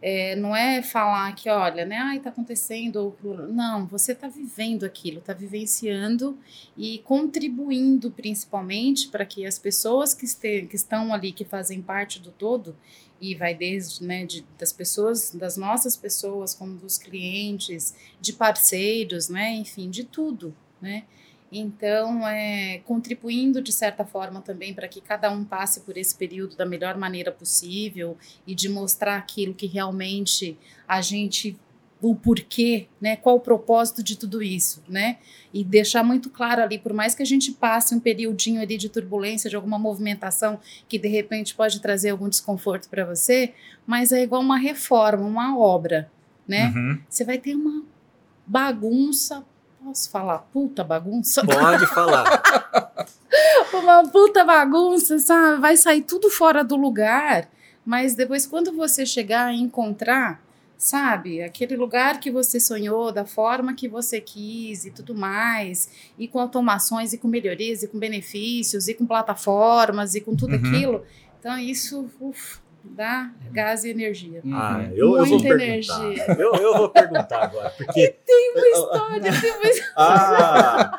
é, não é falar que, olha, né, ai, tá acontecendo, ou, não, você tá vivendo aquilo, tá vivenciando e contribuindo principalmente para que as pessoas que, este, que estão ali, que fazem parte do todo, e vai desde né, de, das pessoas, das nossas pessoas, como dos clientes, de parceiros, né, enfim, de tudo, né? Então, é, contribuindo de certa forma também para que cada um passe por esse período da melhor maneira possível e de mostrar aquilo que realmente a gente o porquê, né? Qual o propósito de tudo isso, né? E deixar muito claro ali, por mais que a gente passe um periodinho ali de turbulência, de alguma movimentação que de repente pode trazer algum desconforto para você, mas é igual uma reforma, uma obra, né?
Uhum.
Você vai ter uma bagunça, posso falar puta bagunça?
Pode falar.
uma puta bagunça, sabe? Vai sair tudo fora do lugar, mas depois quando você chegar a encontrar, sabe, aquele lugar que você sonhou, da forma que você quis e tudo mais, e com automações e com melhorias e com benefícios e com plataformas e com tudo
Uhum.
aquilo, então isso uf, dá gás e energia.
Ah,
Uhum.
eu, eu vou
Muita
perguntar.
energia.
Eu, eu vou perguntar agora, porque...
Tem uma história, tem uma história.
Ah!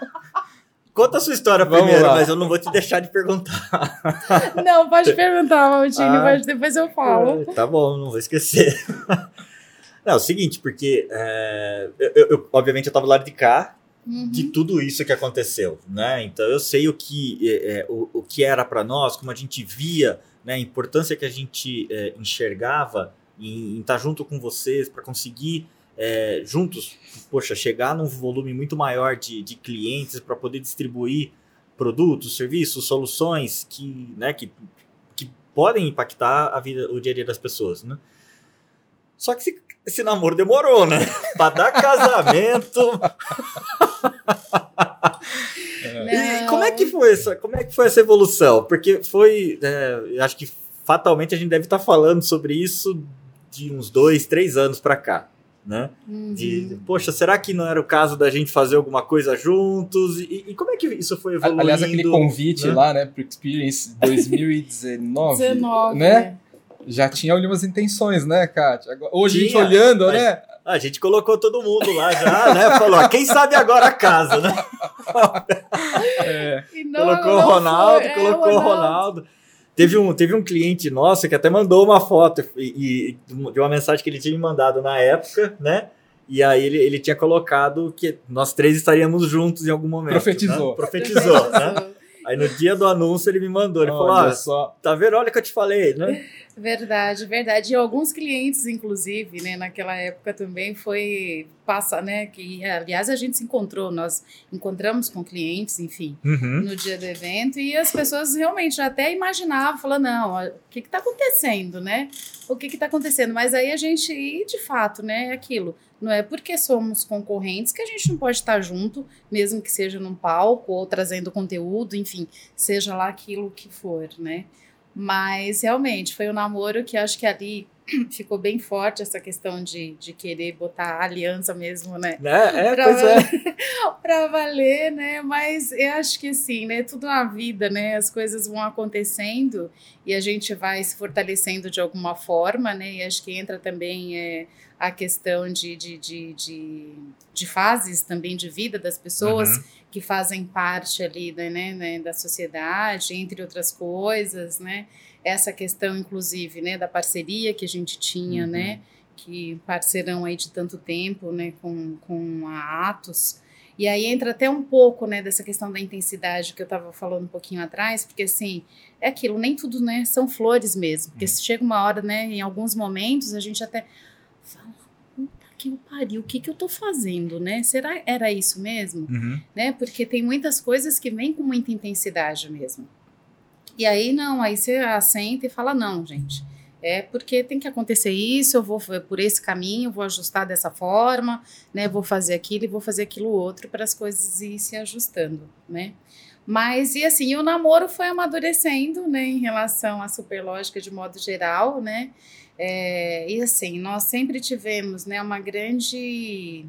Conta a sua história
Vamos
primeiro,
lá.
mas eu não vou te deixar de perguntar.
Não, pode perguntar, Maltini,
Ah.
pode- depois eu falo.
Tá bom, não vou esquecer. Não, é o seguinte, porque é, eu, eu- obviamente eu tava do lado de cá
Uhum.
de tudo isso que aconteceu, né? Então eu sei o que é, é, o, o que era para nós, como a gente via, né? A importância que a gente é, enxergava em estar junto com vocês para conseguir é, juntos, poxa, chegar num volume muito maior de, de clientes para poder distribuir produtos, serviços, soluções que, né? Que, que podem impactar a vida, o dia a dia das pessoas, né? Só que esse, namoro demorou, né? Pra dar casamento. E como é que foi essa, como é que foi essa evolução? Porque foi, é, eu acho que fatalmente a gente deve estar falando sobre isso de uns dois, três anos pra cá, né?
Uhum.
De, poxa, será que não era o caso da gente fazer alguma coisa juntos? E, e como é que isso foi evoluindo?
Aliás, aquele convite
né?
lá, né, pro Experience 2019,
19,
né? Já tinha algumas intenções, né, Kátia? Agora- Hoje a gente
Tinha,
olhando,
mas-
né?
A gente colocou todo mundo lá já, né? Falou, ó, quem sabe agora a casa, né?
É,
não-
colocou o Ronaldo,
foi, é,
colocou o Ronaldo. Teve um, teve um cliente nosso que até mandou uma foto e, e de uma mensagem que ele tinha me mandado na época, né? E aí ele, ele tinha colocado que nós três estaríamos juntos em algum momento.
Profetizou.
né? Profetizou, né? Aí no dia do anúncio ele me mandou, ele falou,
Olha
ah,
só.
tá vendo? Olha o que eu te falei, né?
Verdade, verdade. E alguns clientes, inclusive, né, naquela época também foi passa, né, que aliás a gente se encontrou, nós encontramos com clientes, enfim,
Uhum.
no dia do evento e as pessoas realmente até imaginavam, falando, não, o que está acontecendo, né? O que está acontecendo? Mas aí a gente, e de fato, né, é aquilo, não é porque somos concorrentes que a gente não pode estar junto, mesmo que seja num palco ou trazendo conteúdo, enfim, seja lá aquilo que for, né? Mas realmente foi um namoro que acho que ali ficou bem forte essa questão de, de querer botar aliança mesmo, né?
Né? É,
Pra
pois é.
valer, pra valer, né? Mas eu acho que assim, né? Tudo na vida, né? As coisas vão acontecendo e a gente vai se fortalecendo de alguma forma, né? E acho que entra também é, a questão de, de, de, de, de fases também de vida das pessoas
Uhum.
Que fazem parte ali da, né, né, da sociedade, entre outras coisas, né? Essa questão, inclusive, né, da parceria que a gente tinha,
Uhum.
né? Que parceirão aí de tanto tempo, né, com, com a Atos. E aí entra até um pouco, né, dessa questão da intensidade que eu estava falando um pouquinho atrás, porque assim, é aquilo, nem tudo, né, são flores mesmo. Porque se chega uma hora, né, em alguns momentos a gente até que eu pariu, o que que eu tô fazendo, né? Será era isso mesmo?
Uhum.
né? Porque tem muitas coisas que vêm com muita intensidade mesmo. E aí não, aí você assenta e fala não, gente. É porque tem que acontecer isso, eu vou por esse caminho, vou ajustar dessa forma, né? Vou fazer aquilo e vou fazer aquilo outro para as coisas ir se ajustando, né? Mas e assim, o namoro foi amadurecendo, né, em relação à superlógica de modo geral, né? É, e assim, nós sempre tivemos, né, uma grande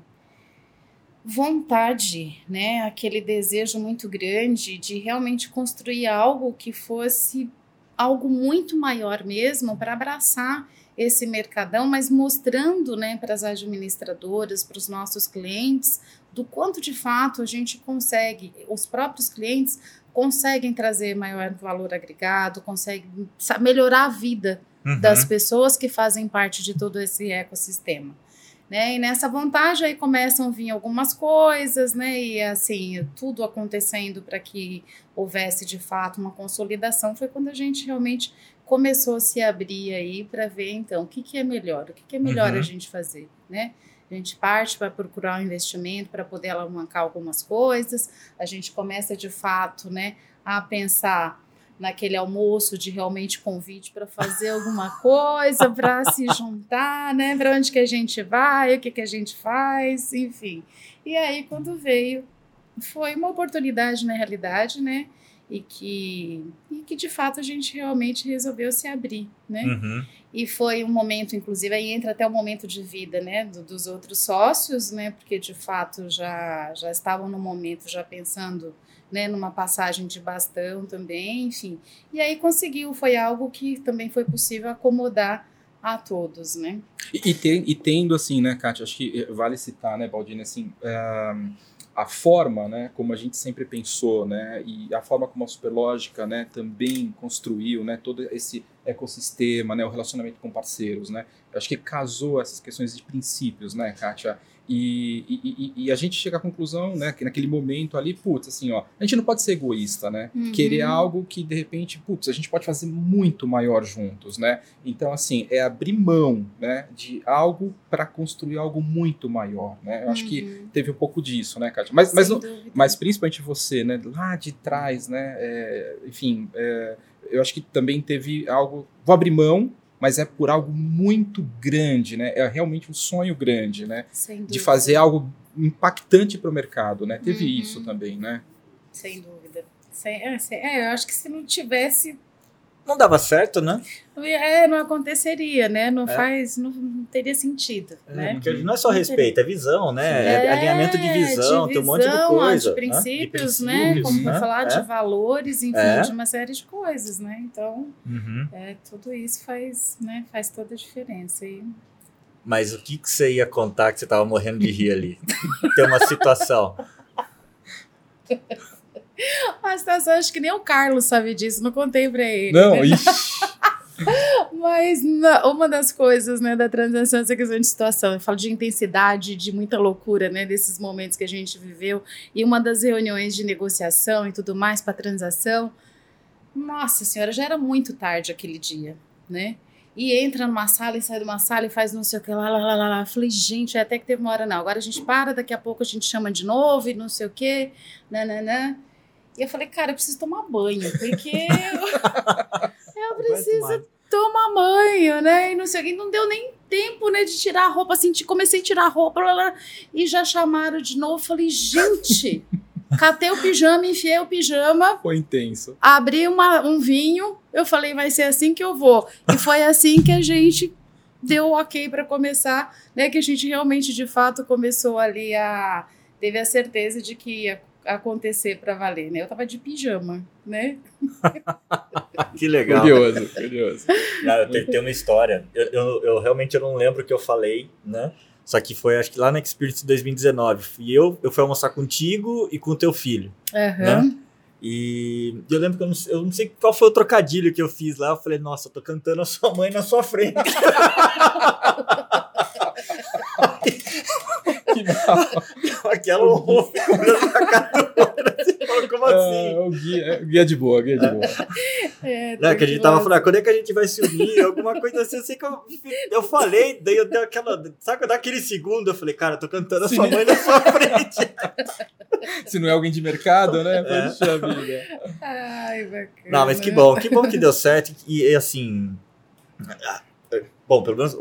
vontade, né, aquele desejo muito grande de realmente construir algo que fosse algo muito maior mesmo para abraçar esse mercadão, mas mostrando, né, para as administradoras, para os nossos clientes, do quanto de fato a gente consegue, os próprios clientes conseguem trazer maior valor agregado, conseguem melhorar a vida
Uhum.
das pessoas que fazem parte de todo esse ecossistema. Né? E nessa vontade aí começam a vir algumas coisas, né? E assim, tudo acontecendo para que houvesse de fato uma consolidação foi quando a gente realmente começou a se abrir aí para ver então o que, que é melhor, o que, que é melhor
Uhum.
a gente fazer, né? A gente parte para procurar um investimento para poder alavancar algumas coisas, a gente começa de fato, né, a pensar naquele almoço de realmente convite para fazer alguma coisa, para se juntar, né? Para onde que a gente vai, o que que a gente faz, enfim. E aí quando veio, foi uma oportunidade na realidade, né? E que, e que de fato a gente realmente resolveu se abrir, né?
Uhum.
E foi um momento, inclusive, aí entra até o momento de vida, né, do- dos outros sócios, né, porque de fato já, já estavam no momento, já pensando, né, numa passagem de bastão também, enfim. E aí conseguiu, foi algo que também foi possível acomodar a todos, né.
E, e, e tendo assim, né, Kátia, acho que eh, vale citar, né, Baldini, assim, ah, a forma, né, como a gente sempre pensou, né, e a forma como a Superlógica, né, também construiu, né, todo esse ecossistema, né, o relacionamento com parceiros, né, acho que casou essas questões de princípios, né, Kátia, e, e- e- a gente chega à conclusão, né, que naquele momento ali, putz, assim, ó, a gente não pode ser egoísta, né,
Uhum.
querer algo que de repente, putz, a gente pode fazer muito maior juntos, né, então, assim, é abrir mão né, de algo para construir algo muito maior. Né? Eu acho que
Uhum.
teve um pouco disso, né, Kátia? Mas, mas,
Sem
não-
dúvida.
mas principalmente você, né, lá de trás, né, é, enfim, é, eu acho que também teve algo. Vou abrir mão, mas é por algo muito grande, né? É realmente um sonho grande, né?
Sem
De fazer algo impactante para o mercado, né? Teve
Uhum.
isso também, né?
Sem dúvida. Sem- é, sem- é, eu acho que se não tivesse
Não dava certo, né?
É, não aconteceria, né? Não
É.
faz, não, não teria sentido, né?
Porque não é só respeito, é visão, né? É,
É,
alinhamento de visão,
de
tem um monte de
visão,
coisa.
De princípios,
De
né?
princípios,
Como
né?
falar,
É.
de valores, enfim,
É.
de uma série de coisas, né? Então,
Uhum.
é, tudo isso faz, né, faz toda a diferença. E
Mas o que, que você ia contar que você tava morrendo de rir ali? Tem uma situação.
a situação, acho que nem o Carlos sabe disso, não contei pra ele.
Não,
né?
ixi,
Mas na, uma das coisas, né, da transação, essa questão de situação, eu falo de intensidade, de muita loucura, né, desses momentos que a gente viveu, e uma das reuniões de negociação e tudo mais para transação, nossa senhora, já era muito tarde aquele dia, né? E entra numa sala e sai de uma sala e faz não sei o que lá, lá, lá, lá, lá. Falei, gente, até que teve uma hora, não. Agora a gente para, daqui a pouco a gente chama de novo e não sei o que, nananã. E eu falei, cara, eu preciso tomar banho, porque eu, eu preciso tomar banho, né? E não sei o que. Não deu nem tempo, né, de tirar a roupa, assim, comecei a tirar a roupa, lá, lá, e já chamaram de novo. Falei, gente, catei o pijama, enfiei o pijama.
Foi intenso.
Abri uma, um vinho, eu falei, vai ser assim que eu vou. E foi assim que a gente deu ok para começar, né? Que a gente realmente, de fato, começou ali a. Teve a certeza de que ia acontecer para valer, né? Eu tava de pijama, né?
que legal.
Curioso, curioso.
Não, tem, tem uma história. Eu, eu, eu, realmente eu não lembro o que eu falei, né? Só que foi, acho que lá na Experience 2019. E eu, eu fui almoçar contigo e com o teu filho.
Uhum.
Né? E eu lembro que eu não, eu não, sei qual foi o trocadilho que eu fiz lá. Eu falei, nossa, eu tô cantando a sua mãe na sua frente. que mal. Aquela horror ficou olhando pra cara como é, assim?
É, o guia, guia de boa, guia de boa.
É,
não, que a gente tava falando, ah, quando é que a gente vai se unir? Alguma coisa assim, eu sei que eu, eu falei, daí eu dei aquela. Sabe, daquele segundo, eu falei, cara, eu tô cantando a sua mãe na sua frente.
Se não é alguém de mercado, né?
É. Puxa vida. Ai, bacana.
Não, mas que bom, que bom que deu certo. E, e assim. Bom, pelo menos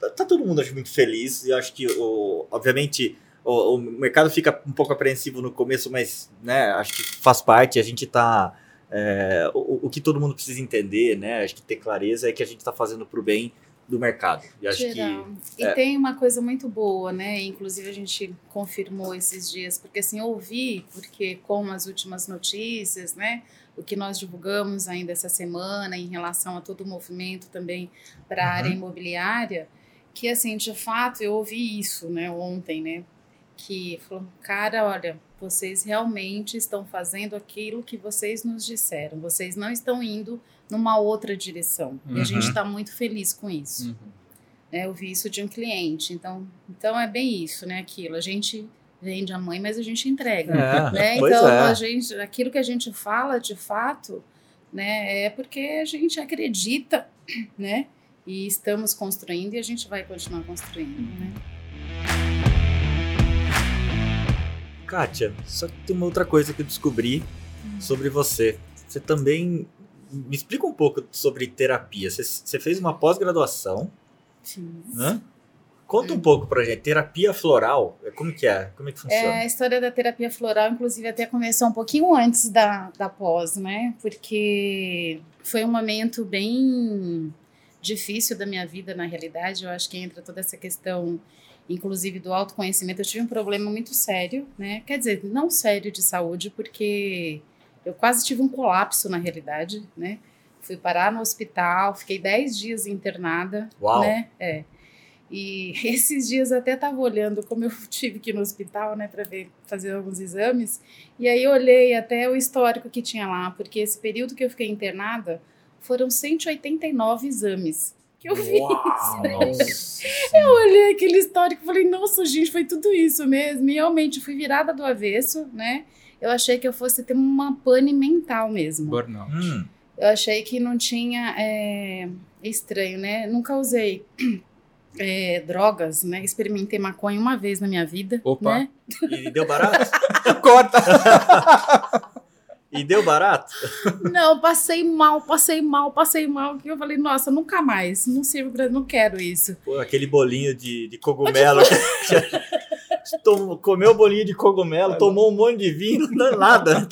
tá todo mundo acho muito feliz. E acho que, o, obviamente, o, o, mercado fica um pouco apreensivo no começo, mas né, acho que faz parte. A gente tá. É, o, o, que todo mundo precisa entender, né? Acho que ter clareza é que a gente está fazendo para o bem do mercado. E acho
Geral.
que.
É... E tem uma coisa muito boa, né? Inclusive a gente confirmou esses dias, porque assim, ouvi, porque com as últimas notícias, né? O que nós divulgamos ainda essa semana em relação a todo o movimento também para a uhum. área imobiliária, que assim, de fato, eu ouvi isso, né, ontem, né? Que falou, cara, olha, vocês realmente estão fazendo aquilo que vocês nos disseram. Vocês não estão indo numa outra direção. Uhum. E a gente está uhum. muito feliz com isso. Uhum. É, eu vi isso de um cliente. Então, então é bem isso, né? Aquilo. A gente vende a mãe, mas a gente entrega. É, né? Então, é. a gente, aquilo que a gente fala de fato, né, é porque a gente acredita, né? E estamos construindo e a gente vai continuar construindo, né?
Kátia, só que tem uma outra coisa que eu descobri hum. sobre você. Você também. Me explica um pouco sobre terapia. Você, você fez uma pós-graduação.
Sim.
Né? Conta um pouco pra gente, terapia floral, como que é? Como é que funciona?
É, a história da terapia floral, inclusive, até começou um pouquinho antes da, da pós, né? Porque foi um momento bem difícil da minha vida, na realidade. Eu acho que entra toda essa questão, inclusive, do autoconhecimento. Eu tive um problema muito sério, né? Quer dizer, não sério de saúde, porque eu quase tive um colapso, na realidade, né? Fui parar no hospital, fiquei 10 dias internada,
Uau.
né? É. E esses dias até estava olhando como eu tive que ir no hospital, né, para ver fazer alguns exames. E aí olhei até o histórico que tinha lá, porque esse período que eu fiquei internada foram 189 exames que eu fiz. eu olhei aquele histórico e falei, nossa, gente, foi tudo isso mesmo. E realmente fui virada do avesso, né? Eu achei que eu fosse ter uma pane mental mesmo.
Burnout.
Hum.
Eu achei que não tinha. É... Estranho, né? Nunca usei é, drogas, né? Experimentei maconha uma vez na minha vida.
Opa!
Né?
E deu barato?
Corta!
e deu barato?
Não, passei mal, passei mal, passei mal. Que eu falei, nossa, nunca mais. Não sirvo pra, não quero isso.
Pô, aquele bolinho de, de cogumelo. Tomou, comeu o bolinho de cogumelo, tomou um monte de vinho, não é nada.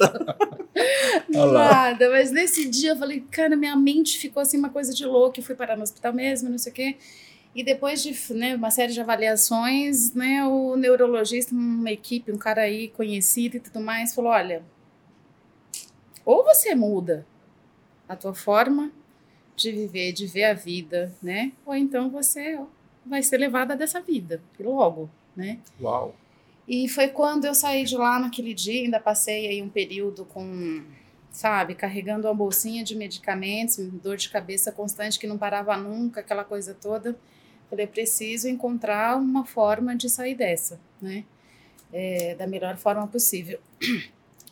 nada, mas nesse dia eu falei, cara, minha mente ficou assim uma coisa de louco. Eu fui parar no hospital mesmo, não sei o quê. E depois de né, uma série de avaliações, né, o neurologista, uma equipe, um cara aí conhecido e tudo mais, falou: olha, ou você muda a tua forma de viver, de ver a vida, né? Ou então você vai ser levada dessa vida, logo, né?
Uau!
E foi quando eu saí de lá naquele dia, ainda passei aí um período com sabe, carregando uma bolsinha de medicamentos, dor de cabeça constante que não parava nunca, aquela coisa toda. Falei, preciso encontrar uma forma de sair dessa, né? É, da melhor forma possível.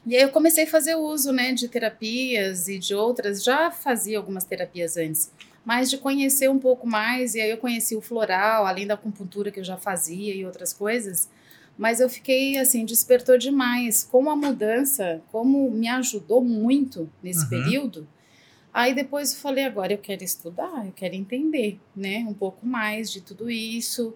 E aí eu comecei a fazer uso, né, de terapias e de outras. Já fazia algumas terapias antes, mas de conhecer um pouco mais. E aí eu conheci o floral, além da acupuntura que eu já fazia e outras coisas. Mas eu fiquei assim, despertou demais. Como a mudança, como me ajudou muito nesse uhum. período. Aí depois eu falei, agora eu quero estudar, eu quero entender, né, um pouco mais de tudo isso,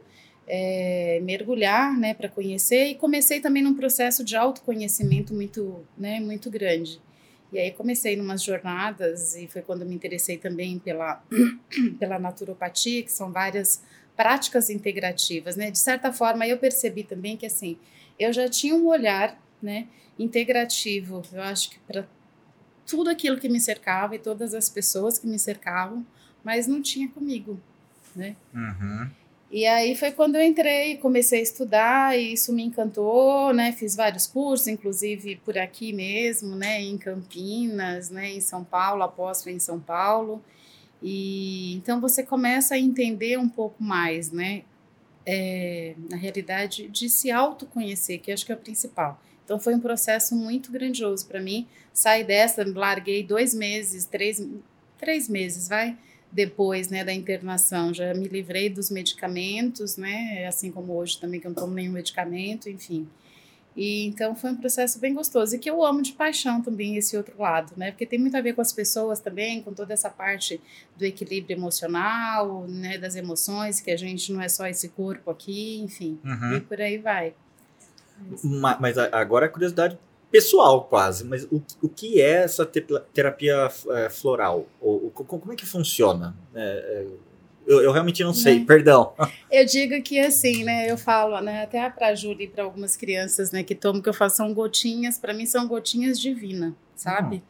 é, mergulhar, né, para conhecer. E comecei também num processo de autoconhecimento muito, né, muito grande. E aí comecei numas jornadas e foi quando me interessei também pela, pela naturopatia, que são várias práticas integrativas, né? De certa forma, eu percebi também que assim, eu já tinha um olhar, né, integrativo. Eu acho que para tudo aquilo que me cercava e todas as pessoas que me cercavam, mas não tinha comigo, né?
Uhum.
E aí foi quando eu entrei, comecei a estudar e isso me encantou, né? Fiz vários cursos, inclusive por aqui mesmo, né? Em Campinas, né? Em São Paulo, após em São Paulo. E então você começa a entender um pouco mais, né? É, na realidade, de se autoconhecer, que acho que é o principal. Então foi um processo muito grandioso para mim. Saí dessa, larguei dois meses, três, três meses, vai, depois né, da internação. Já me livrei dos medicamentos, né? Assim como hoje também que eu não tomo nenhum medicamento, enfim. E então foi um processo bem gostoso e que eu amo de paixão também esse outro lado, né? Porque tem muito a ver com as pessoas também, com toda essa parte do equilíbrio emocional, né, das emoções, que a gente não é só esse corpo aqui, enfim, uhum. e por aí vai.
Mas, mas agora a curiosidade pessoal quase, mas o, o que é essa terapia é, floral? O, como é que funciona? É, é eu, eu realmente não sei, né? perdão.
Eu digo que assim, né? Eu falo, né? Até para a Júlia e para algumas crianças, né? Que tomam, que eu faço, são gotinhas, para mim são gotinhas divina, sabe? Uhum.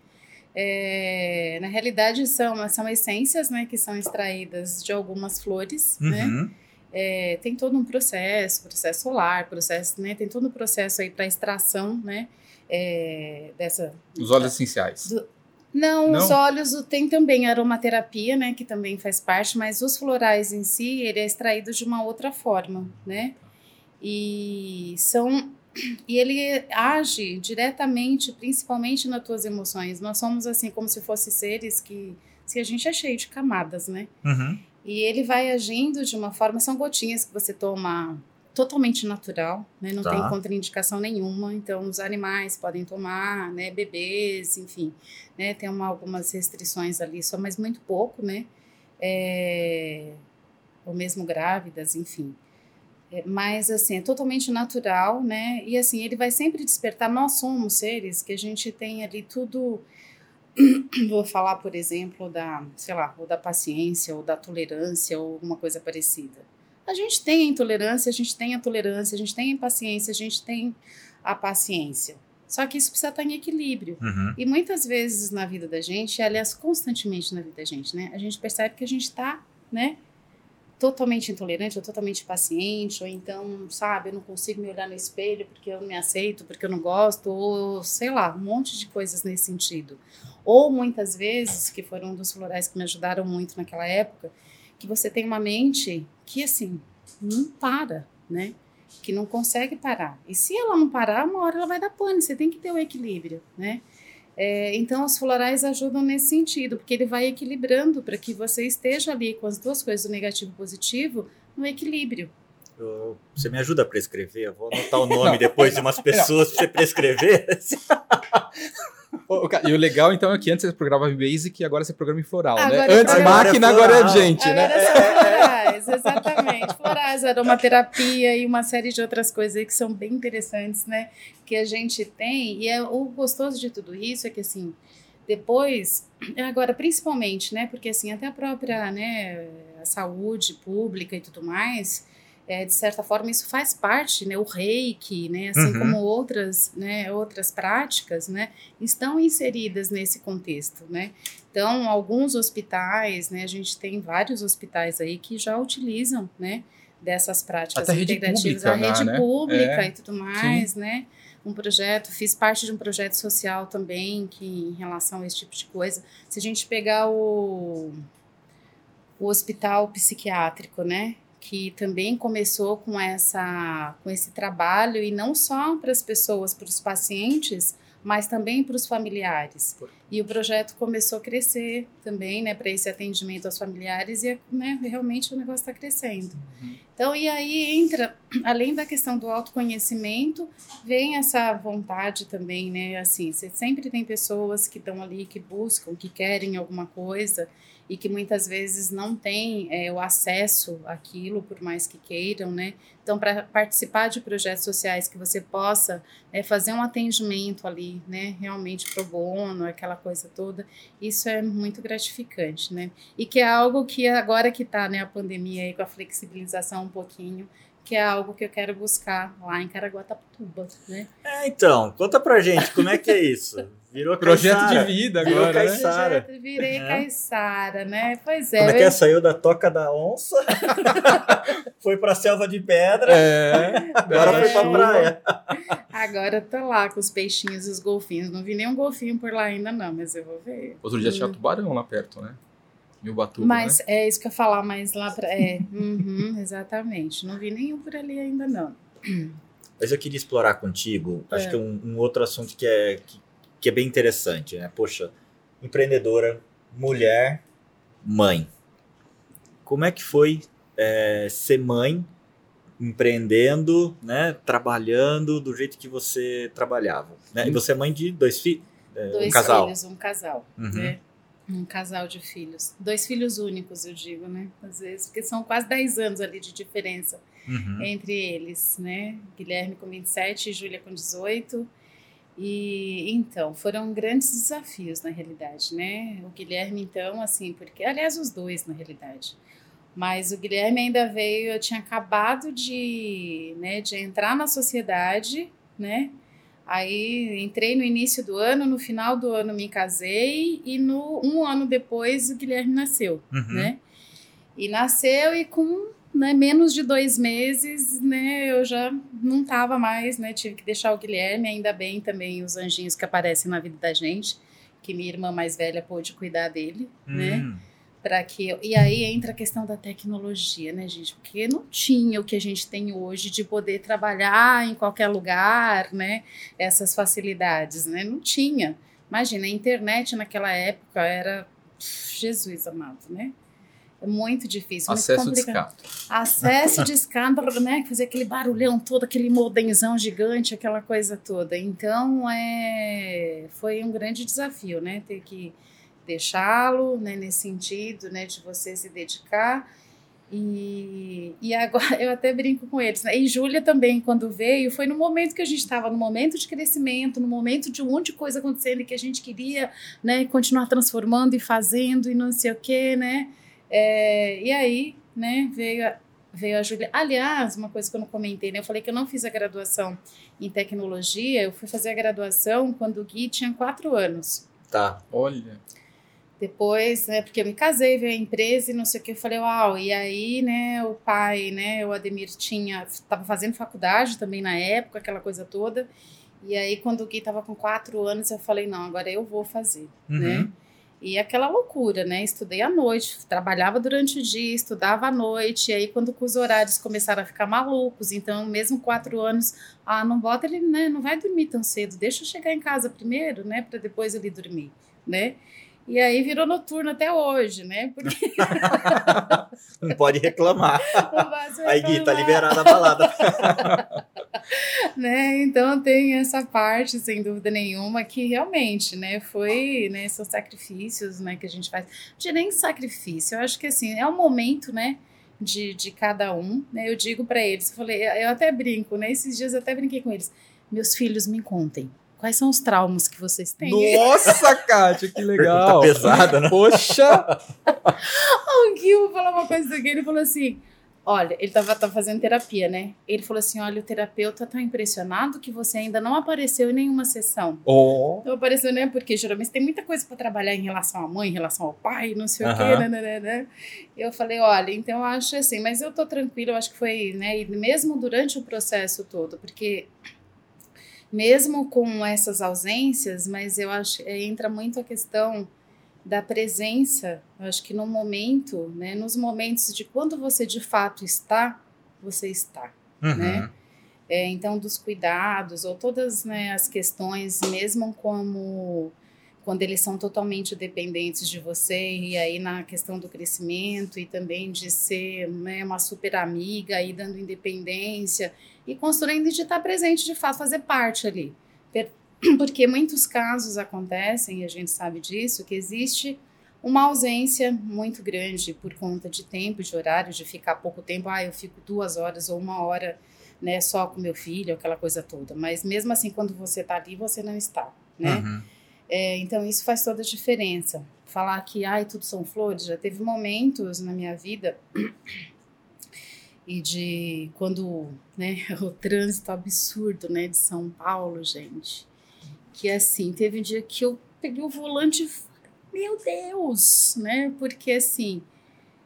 É, na realidade são, são essências, né? Que são extraídas de algumas flores, né? uhum. né? É, tem todo um processo, processo solar, processo, né? Tem todo um processo aí para extração, né? É, dessa.
Os óleos essenciais. Do,
não, Não, os óleos tem também aromaterapia, né, que também faz parte, mas os florais em si, ele é extraído de uma outra forma, né? E são e ele age diretamente, principalmente nas tuas emoções. Nós somos assim como se fossem seres que se a gente é cheio de camadas, né?
Uhum.
E ele vai agindo de uma forma, são gotinhas que você toma totalmente natural, né? Não tá. tem contraindicação nenhuma. Então, os animais podem tomar, né? Bebês, enfim, né? Tem uma, algumas restrições ali, só mas muito pouco, né? É, ou mesmo grávidas, enfim. É, mas, assim, é totalmente natural, né? E, assim, ele vai sempre despertar. Nós somos seres que a gente tem ali tudo... Vou falar, por exemplo, da, sei lá, ou da paciência, ou da tolerância, ou alguma coisa parecida a gente tem a intolerância, a gente tem a tolerância, a gente tem a impaciência, a gente tem a paciência. Só que isso precisa estar em equilíbrio.
Uhum.
E muitas vezes na vida da gente, aliás, constantemente na vida da gente, né? A gente percebe que a gente está, né? Totalmente intolerante, ou totalmente paciente, ou então, sabe, eu não consigo me olhar no espelho porque eu não me aceito, porque eu não gosto, ou sei lá, um monte de coisas nesse sentido. Ou muitas vezes, que foram um dos florais que me ajudaram muito naquela época, que você tem uma mente que assim não para, né? Que não consegue parar. E se ela não parar, uma hora ela vai dar pane. Você tem que ter o equilíbrio, né? É, então, os florais ajudam nesse sentido, porque ele vai equilibrando para que você esteja ali com as duas coisas, o negativo e o positivo, no equilíbrio.
Eu, você me ajuda a prescrever? Eu vou anotar o nome depois de umas pessoas para você prescrever.
e o legal, então, é que antes você programava em Basic e agora você programa em Floral, né? agora né? Antes agora máquina, é agora é gente,
agora
né?
Agora são florais, exatamente. Florais, aromaterapia e uma série de outras coisas que são bem interessantes, né? Que a gente tem. E é, o gostoso de tudo isso é que, assim, depois, agora principalmente, né? Porque, assim, até a própria, né, a saúde pública e tudo mais é, de certa forma isso faz parte, né, o reiki, né, assim uhum. como outras, né, outras práticas, né, estão inseridas nesse contexto, né. Então, alguns hospitais, né, a gente tem vários hospitais aí que já utilizam, né, dessas práticas
Até integrativas, a
rede né? pública é. e tudo mais, Sim. né. um projeto, fiz parte de um projeto social também, que em relação a esse tipo de coisa. Se a gente pegar o, o hospital psiquiátrico, né? Que também começou com, essa, com esse trabalho, e não só para as pessoas, para os pacientes, mas também para os familiares. E o projeto começou a crescer também, né, para esse atendimento aos familiares e né, realmente o negócio está crescendo. Uhum. Então, e aí entra, além da questão do autoconhecimento, vem essa vontade também, né, assim, você sempre tem pessoas que estão ali, que buscam, que querem alguma coisa e que muitas vezes não têm é, o acesso àquilo, por mais que queiram, né? Então, para participar de projetos sociais que você possa né, fazer um atendimento ali, né, realmente pro bono, aquela coisa toda, isso é muito gratificante, né? E que é algo que agora que está né, a pandemia aí com a flexibilização um pouquinho, que é algo que eu quero buscar lá em Caraguatatuba, né?
É, então, conta pra gente, como é que é isso?
Virou Projeto de vida agora, Virou
Caissara. Né? Virei é. Caiçara, né? Pois é.
Como é que é? Saiu da toca da onça, foi pra selva de pedra, é. agora é. foi pra praia.
Agora tô lá com os peixinhos e os golfinhos. Não vi nenhum golfinho por lá ainda não, mas eu vou ver.
Outro dia hum. tinha tubarão lá perto, né?
Em Ubatuba, Mas né? é isso que eu ia falar, mas lá pra... É, uhum, exatamente. Não vi nenhum por ali ainda não.
Mas eu queria explorar contigo, acho é. que um, um, outro assunto que é, que, que é bem interessante, né? Poxa, empreendedora, mulher, mãe. Como é que foi é, ser mãe, empreendendo, né? Trabalhando do jeito que você trabalhava. Né? E você é mãe de dois, fi
é, dois um casal. filhos, um casal. Uhum. Né? Um casal de filhos. Dois filhos únicos, eu digo, né? Às vezes, porque são quase 10 anos ali de diferença uhum. entre eles, né? Guilherme com 27 e Júlia com 18. E então, foram grandes desafios na realidade, né? O Guilherme, então, assim, porque, aliás, os dois na realidade. Mas o Guilherme ainda veio, eu tinha acabado de, né, de entrar na sociedade, né? Aí entrei no início do ano, no final do ano me casei e no um ano depois o Guilherme nasceu, uhum. né? E nasceu e com né, menos de dois meses, né, eu já não tava mais, né? Tive que deixar o Guilherme, ainda bem também os anjinhos que aparecem na vida da gente, que minha irmã mais velha pôde cuidar dele, né? uhum. né? para que e aí entra a questão da tecnologia, né, gente? Porque não tinha o que a gente tem hoje de poder trabalhar em qualquer lugar, né? Essas facilidades, né? Não tinha. Imagina, a internet naquela época era Jesus amado, né? É muito difícil.
Acesso muito complicado.
Acesso de escada, né? Fazer aquele barulhão todo, aquele modenzão gigante, aquela coisa toda. Então, é, foi um grande desafio, né? Ter que deixá-lo, né, nesse sentido, né, de você se dedicar. E, e agora eu até brinco com eles. Né? E Júlia também, quando veio, foi no momento que a gente estava, no momento de crescimento, no momento de um monte de coisa acontecendo e que a gente queria né, continuar transformando e fazendo e não sei o quê, né? É, e aí, né, veio a, veio a Júlia. Aliás, uma coisa que eu não comentei, né? Eu falei que eu não fiz a graduação em tecnologia, eu fui fazer a graduação quando o Gui tinha quatro anos.
Tá.
Olha.
Depois, né, porque eu me casei, veio a empresa e não sei o que, eu falei, uau, e aí, né, o pai, né, o Ademir tinha, estava fazendo faculdade também na época, aquela coisa toda, e aí quando o Gui estava com quatro anos, eu falei, não, agora eu vou fazer, uhum. né, e aquela loucura, né, estudei à noite, trabalhava durante o dia, estudava à noite, e aí quando os horários começaram a ficar malucos, então mesmo quatro anos, ah, não bota ele, né, não vai dormir tão cedo, deixa eu chegar em casa primeiro, né, para depois ele dormir, né, e aí virou noturno até hoje, né? Porque...
não pode reclamar. Não aí, Gui, tá liberada a balada.
né? Então tem essa parte, sem dúvida nenhuma, que realmente, né, foi, né, são sacrifícios, né, que a gente faz. De nem sacrifício, eu acho que assim, é um momento, né, de, de cada um, né? Eu digo para eles, eu falei, eu até brinco, né? Esses dias eu até brinquei com eles. Meus filhos me contem Quais são os traumas que vocês têm?
Nossa, Kátia, que legal.
Tá pesada, né?
Poxa!
o Gil falou uma coisa aqui, ele falou assim, olha, ele tava, tava fazendo terapia, né? Ele falou assim, olha, o terapeuta tá impressionado que você ainda não apareceu em nenhuma sessão.
Oh.
Não apareceu, né? Porque geralmente tem muita coisa para trabalhar em relação à mãe, em relação ao pai, não sei uh -huh. o quê, né, né, né, né? Eu falei, olha, então eu acho assim, mas eu tô tranquila, eu acho que foi, né? E mesmo durante o processo todo, porque mesmo com essas ausências, mas eu acho que entra muito a questão da presença. Eu acho que no momento, né, nos momentos de quando você de fato está, você está,
Uhum.
né? É, então, dos cuidados ou todas né, as questões, mesmo como quando eles são totalmente dependentes de você, e aí na questão do crescimento e também de ser né, uma super amiga e dando independência e construindo de estar presente de fato, fazer parte ali. Porque muitos casos acontecem, e a gente sabe disso, que existe uma ausência muito grande por conta de tempo, de horário, de ficar pouco tempo, ah, eu fico duas horas ou uma hora né, só com meu filho, aquela coisa toda. Mas mesmo assim, quando você está ali, você não está, né?
Uhum.
É, então isso faz toda a diferença. Falar que ai tudo são flores, já teve momentos na minha vida e de quando, né, o trânsito absurdo, né, de São Paulo, gente, que assim, teve um dia que eu peguei o volante e meu Deus, né? Porque assim,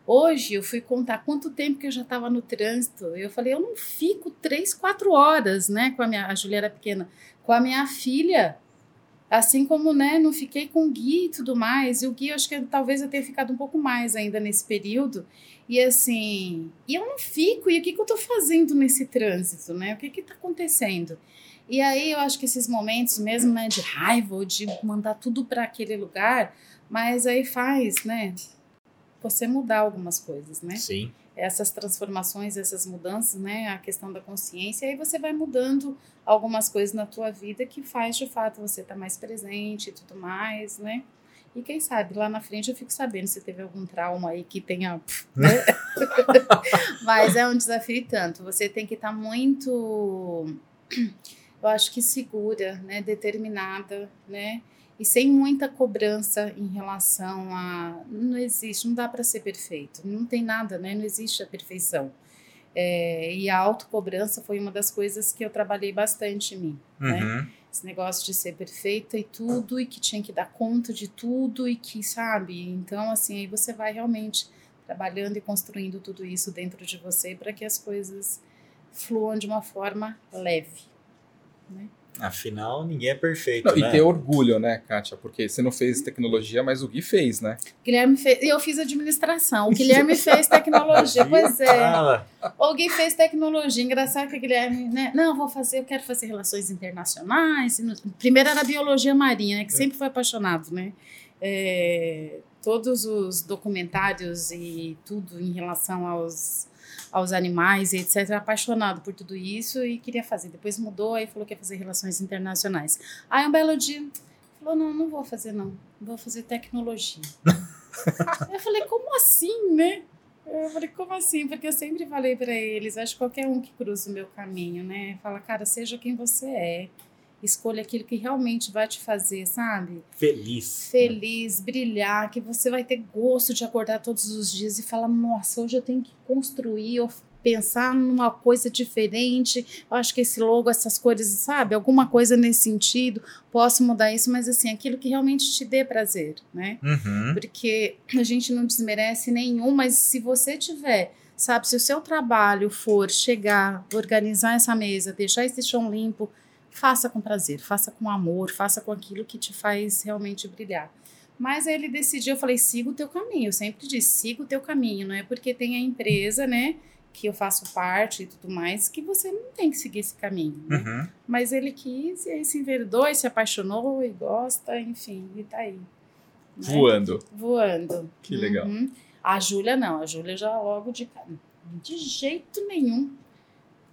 hoje eu fui contar quanto tempo que eu já estava no trânsito. Eu falei, eu não fico três, quatro horas, né? Com a minha, a Julia era pequena, com a minha filha. Assim como, né, não fiquei com o Gui e tudo mais. E o Gui, eu acho que talvez eu tenha ficado um pouco mais ainda nesse período. E assim, e eu não fico. E o que, que eu tô fazendo nesse trânsito, né? O que que tá acontecendo? E aí eu acho que esses momentos mesmo, né, de raiva ou de mandar tudo para aquele lugar, mas aí faz, né, você mudar algumas coisas, né?
Sim.
Essas transformações, essas mudanças, né, a questão da consciência, e aí você vai mudando algumas coisas na tua vida que faz de fato você estar mais presente e tudo mais, né? E quem sabe lá na frente eu fico sabendo se teve algum trauma aí que tenha. né? Mas é um desafio tanto. Você tem que estar muito, eu acho que segura, né, determinada, né? E sem muita cobrança em relação a. Não existe, não dá para ser perfeito. Não tem nada, né? Não existe a perfeição. É, e a autocobrança foi uma das coisas que eu trabalhei bastante em mim. né?
Uhum.
Esse negócio de ser perfeita e tudo, e que tinha que dar conta de tudo, e que, sabe? Então, assim, aí você vai realmente trabalhando e construindo tudo isso dentro de você para que as coisas fluam de uma forma leve. Né?
Afinal, ninguém é perfeito,
Não,
né?
E ter orgulho, né, Kátia? Porque você não fez tecnologia, mas o Gui fez, né?
Guilherme fez, eu fiz administração, o Guilherme fez tecnologia, pois é. O Gui fez tecnologia, engraçado que o Guilherme, né? Não, vou fazer, eu quero fazer relações internacionais. Primeiro era biologia marinha, né? Que sempre foi apaixonado, né? É, todos os documentários e tudo em relação aos, aos animais e etc. Apaixonado por tudo isso e queria fazer. Depois mudou, aí falou que ia fazer relações internacionais. Aí um belo dia falou: não, não vou fazer, não. Vou fazer tecnologia. eu falei, como assim, né? Eu falei, como assim? Porque eu sempre falei para eles, acho que qualquer um que cruza o meu caminho, né? Fala, cara, seja quem você é. Escolha aquilo que realmente vai te fazer, sabe?
Feliz.
Feliz, brilhar, que você vai ter gosto de acordar todos os dias e falar, nossa, hoje eu tenho que construir ou pensar numa coisa diferente. Eu acho que esse logo, essas cores, sabe? Alguma coisa nesse sentido. Posso mudar isso, mas assim, aquilo que realmente te dê prazer, né?
Uhum.
porque a gente não desmerece nenhum, mas se você tiver, sabe, se o seu trabalho for chegar, organizar essa mesa, deixar esse chão limpo, faça com prazer, faça com amor, faça com aquilo que te faz realmente brilhar. Mas aí ele decidiu, eu falei, siga o teu caminho. Eu sempre disse, siga o teu caminho, não é porque tem a empresa, né, que eu faço parte e tudo mais, que você não tem que seguir esse caminho, né?
Uhum.
Mas ele quis, e aí se enverdou, e se apaixonou, e gosta, enfim, e tá aí. né?
Voando.
Voando.
Que legal.
Uhum. A Júlia não, a Júlia já logo de cara. De jeito nenhum,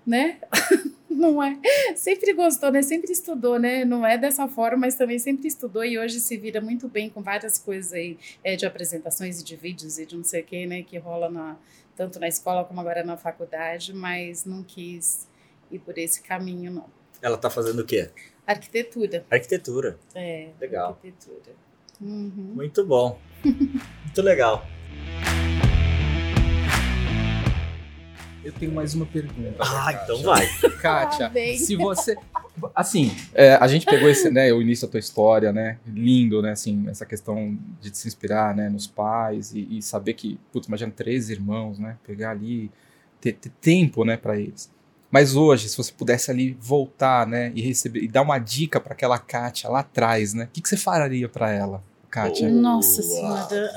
né? não é. Sempre gostou, né? Sempre estudou, né? Não é dessa forma, mas também sempre estudou e hoje se vira muito bem com várias coisas aí é, de apresentações e de vídeos e de não sei o que, né? Que rola na, tanto na escola como agora na faculdade, mas não quis ir por esse caminho, não.
Ela tá fazendo o quê?
Arquitetura.
Arquitetura.
É.
Legal.
Arquitetura. Uhum.
Muito bom. Muito legal.
Eu tenho mais uma pergunta.
Ah,
Kátia.
então vai.
Kátia,
Ah,
se você. Assim, é, a gente pegou esse, né, o início da tua história, né? Lindo, né? Assim, essa questão de se inspirar, né, nos pais e, e saber que, putz, imagina três irmãos, né? Pegar ali, ter, ter tempo, né, para eles. Mas hoje, se você pudesse ali voltar, né, e receber e dar uma dica para aquela Kátia lá atrás, né? O que, que você faria para ela, Kátia?
Boa, Nossa senhora.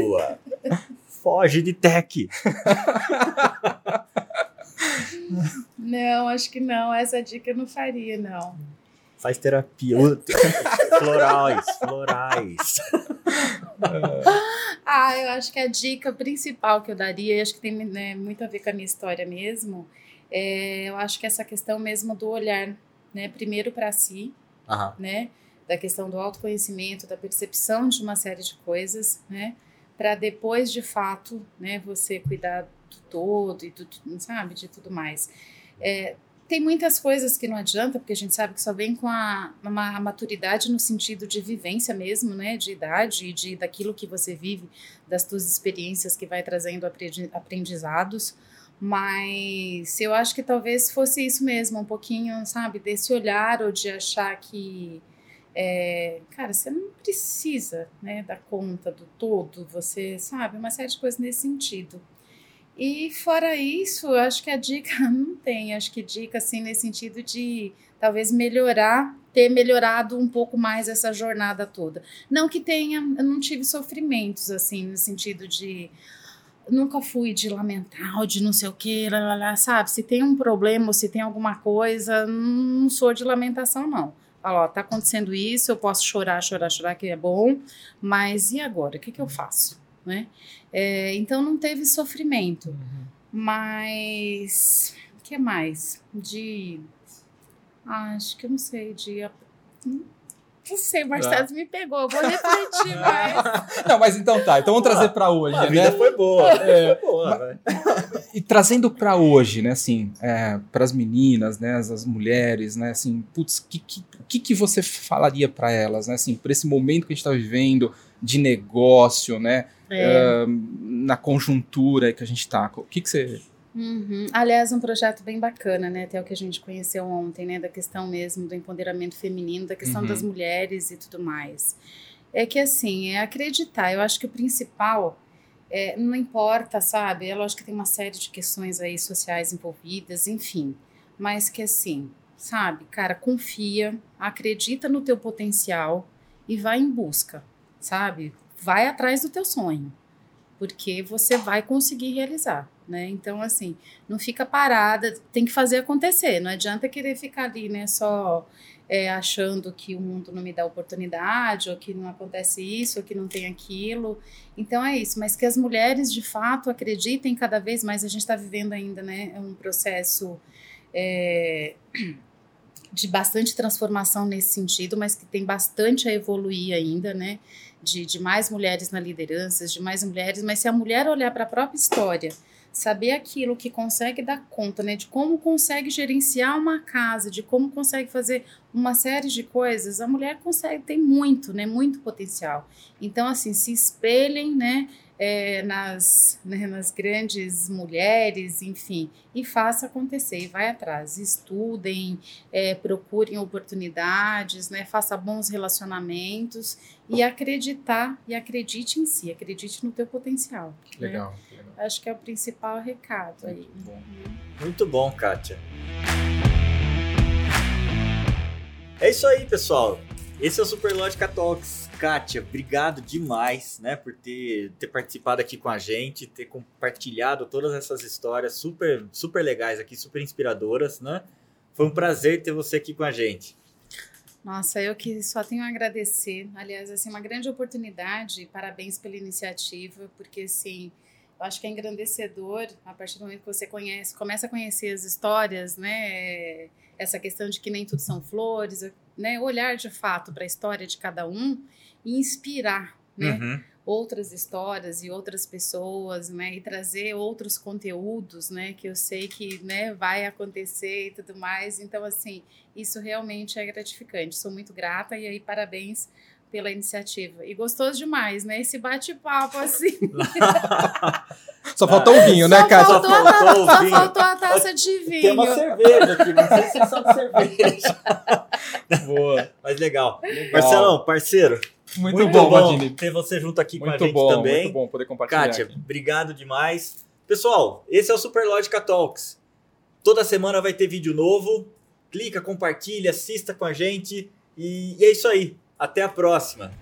Boa. Foge de tech.
não, acho que não. Essa dica eu não faria, não.
Faz terapia. florais, florais.
ah, eu acho que a dica principal que eu daria, e acho que tem né, muito a ver com a minha história mesmo, é, eu acho que essa questão mesmo do olhar, né, primeiro para si,
Aham.
né, da questão do autoconhecimento, da percepção de uma série de coisas, né, para depois de fato, né, você cuidar do todo e do, sabe, de tudo mais. É, tem muitas coisas que não adianta, porque a gente sabe que só vem com a, uma maturidade no sentido de vivência mesmo, né, de idade e de daquilo que você vive, das suas experiências que vai trazendo aprendizados. Mas eu acho que talvez fosse isso mesmo, um pouquinho, sabe, desse olhar ou de achar que, é, cara, você não precisa, né, dar conta do todo, você sabe, uma série de coisas nesse sentido. E fora isso, eu acho que a dica não tem, acho que dica assim nesse sentido de talvez melhorar, ter melhorado um pouco mais essa jornada toda. Não que tenha, eu não tive sofrimentos assim no sentido de nunca fui de lamentar de não sei o que, lá, lá, lá, sabe? Se tem um problema se tem alguma coisa, não sou de lamentação, não. Ó, tá acontecendo isso, eu posso chorar, chorar, chorar, que é bom, mas e agora? O que, que eu faço? Né? É, então não teve sofrimento. Uhum. Mas o que mais? De. Ah, acho que eu não sei, de não sei, Marcelo, me pegou, eu vou refletir mais.
Não, mas então tá, então vamos trazer para hoje,
a
né?
vida foi boa, é, foi boa, né?
E trazendo para hoje, né, assim, é, para as meninas, né, as, as, mulheres, né, assim, putz, o que, que, que você falaria para elas, né, assim, por esse momento que a gente está vivendo de negócio, né, é. uh, na conjuntura que a gente está, o que, que você
Uhum. Aliás, um projeto bem bacana, né? Até o que a gente conheceu ontem, né? Da questão mesmo do empoderamento feminino, da questão uhum. das mulheres e tudo mais. É que assim, é acreditar. Eu acho que o principal é, não importa, sabe? É lógico que tem uma série de questões aí sociais envolvidas, enfim. Mas que assim, sabe, cara, confia, acredita no teu potencial e vai em busca, sabe? Vai atrás do teu sonho, porque você vai conseguir realizar né? Então, assim, não fica parada, tem que fazer acontecer. Não adianta querer ficar ali, né? Só é, achando que o mundo não me dá oportunidade, ou que não acontece isso, ou que não tem aquilo. Então é isso, mas que as mulheres de fato acreditem cada vez mais. A gente está vivendo ainda, né? Um processo. É, de bastante transformação nesse sentido, mas que tem bastante a evoluir ainda, né? De, de mais mulheres na liderança, de mais mulheres, mas se a mulher olhar para a própria história, saber aquilo que consegue dar conta, né, de como consegue gerenciar uma casa, de como consegue fazer uma série de coisas, a mulher consegue, tem muito, né, muito potencial. Então, assim, se espelhem, né, é, nas, né, nas grandes mulheres, enfim, e faça acontecer, e vai atrás, estudem, é, procurem oportunidades, né, faça bons relacionamentos e acreditar, e acredite em si, acredite no teu potencial.
Né? Legal.
Né? Acho que é o principal recado aí.
Muito bom, Muito bom Kátia. É isso aí, pessoal. Esse é o Superlógica Talks. Kátia, obrigado demais, né, por ter, ter participado aqui com a gente, ter compartilhado todas essas histórias super, super legais aqui, super inspiradoras, né? Foi um prazer ter você aqui com a gente.
Nossa, eu que só tenho a agradecer. Aliás, assim, uma grande oportunidade. Parabéns pela iniciativa, porque assim, eu acho que é engrandecedor a partir do momento que você conhece, começa a conhecer as histórias, né? Essa questão de que nem tudo são flores, né? Olhar de fato para a história de cada um e inspirar, né? Uhum. Outras histórias e outras pessoas, né? E trazer outros conteúdos, né? Que eu sei que, né? Vai acontecer e tudo mais. Então, assim, isso realmente é gratificante. Sou muito grata e aí parabéns pela iniciativa. E gostoso demais, né? Esse bate-papo assim.
só faltou o vinho, né, Cátia?
Só, faltou, só faltou a taça de vinho.
Tem uma cerveja aqui, não sei se é só de cerveja. Boa. Mas legal. legal. Marcelão, parceiro.
Muito, muito bom, bom
ter você junto aqui muito com a gente
bom,
também.
Muito bom poder compartilhar.
Kátia, aqui. obrigado demais. Pessoal, esse é o Superlógica Talks. Toda semana vai ter vídeo novo. Clica, compartilha, assista com a gente. E, e é isso aí. Até a próxima.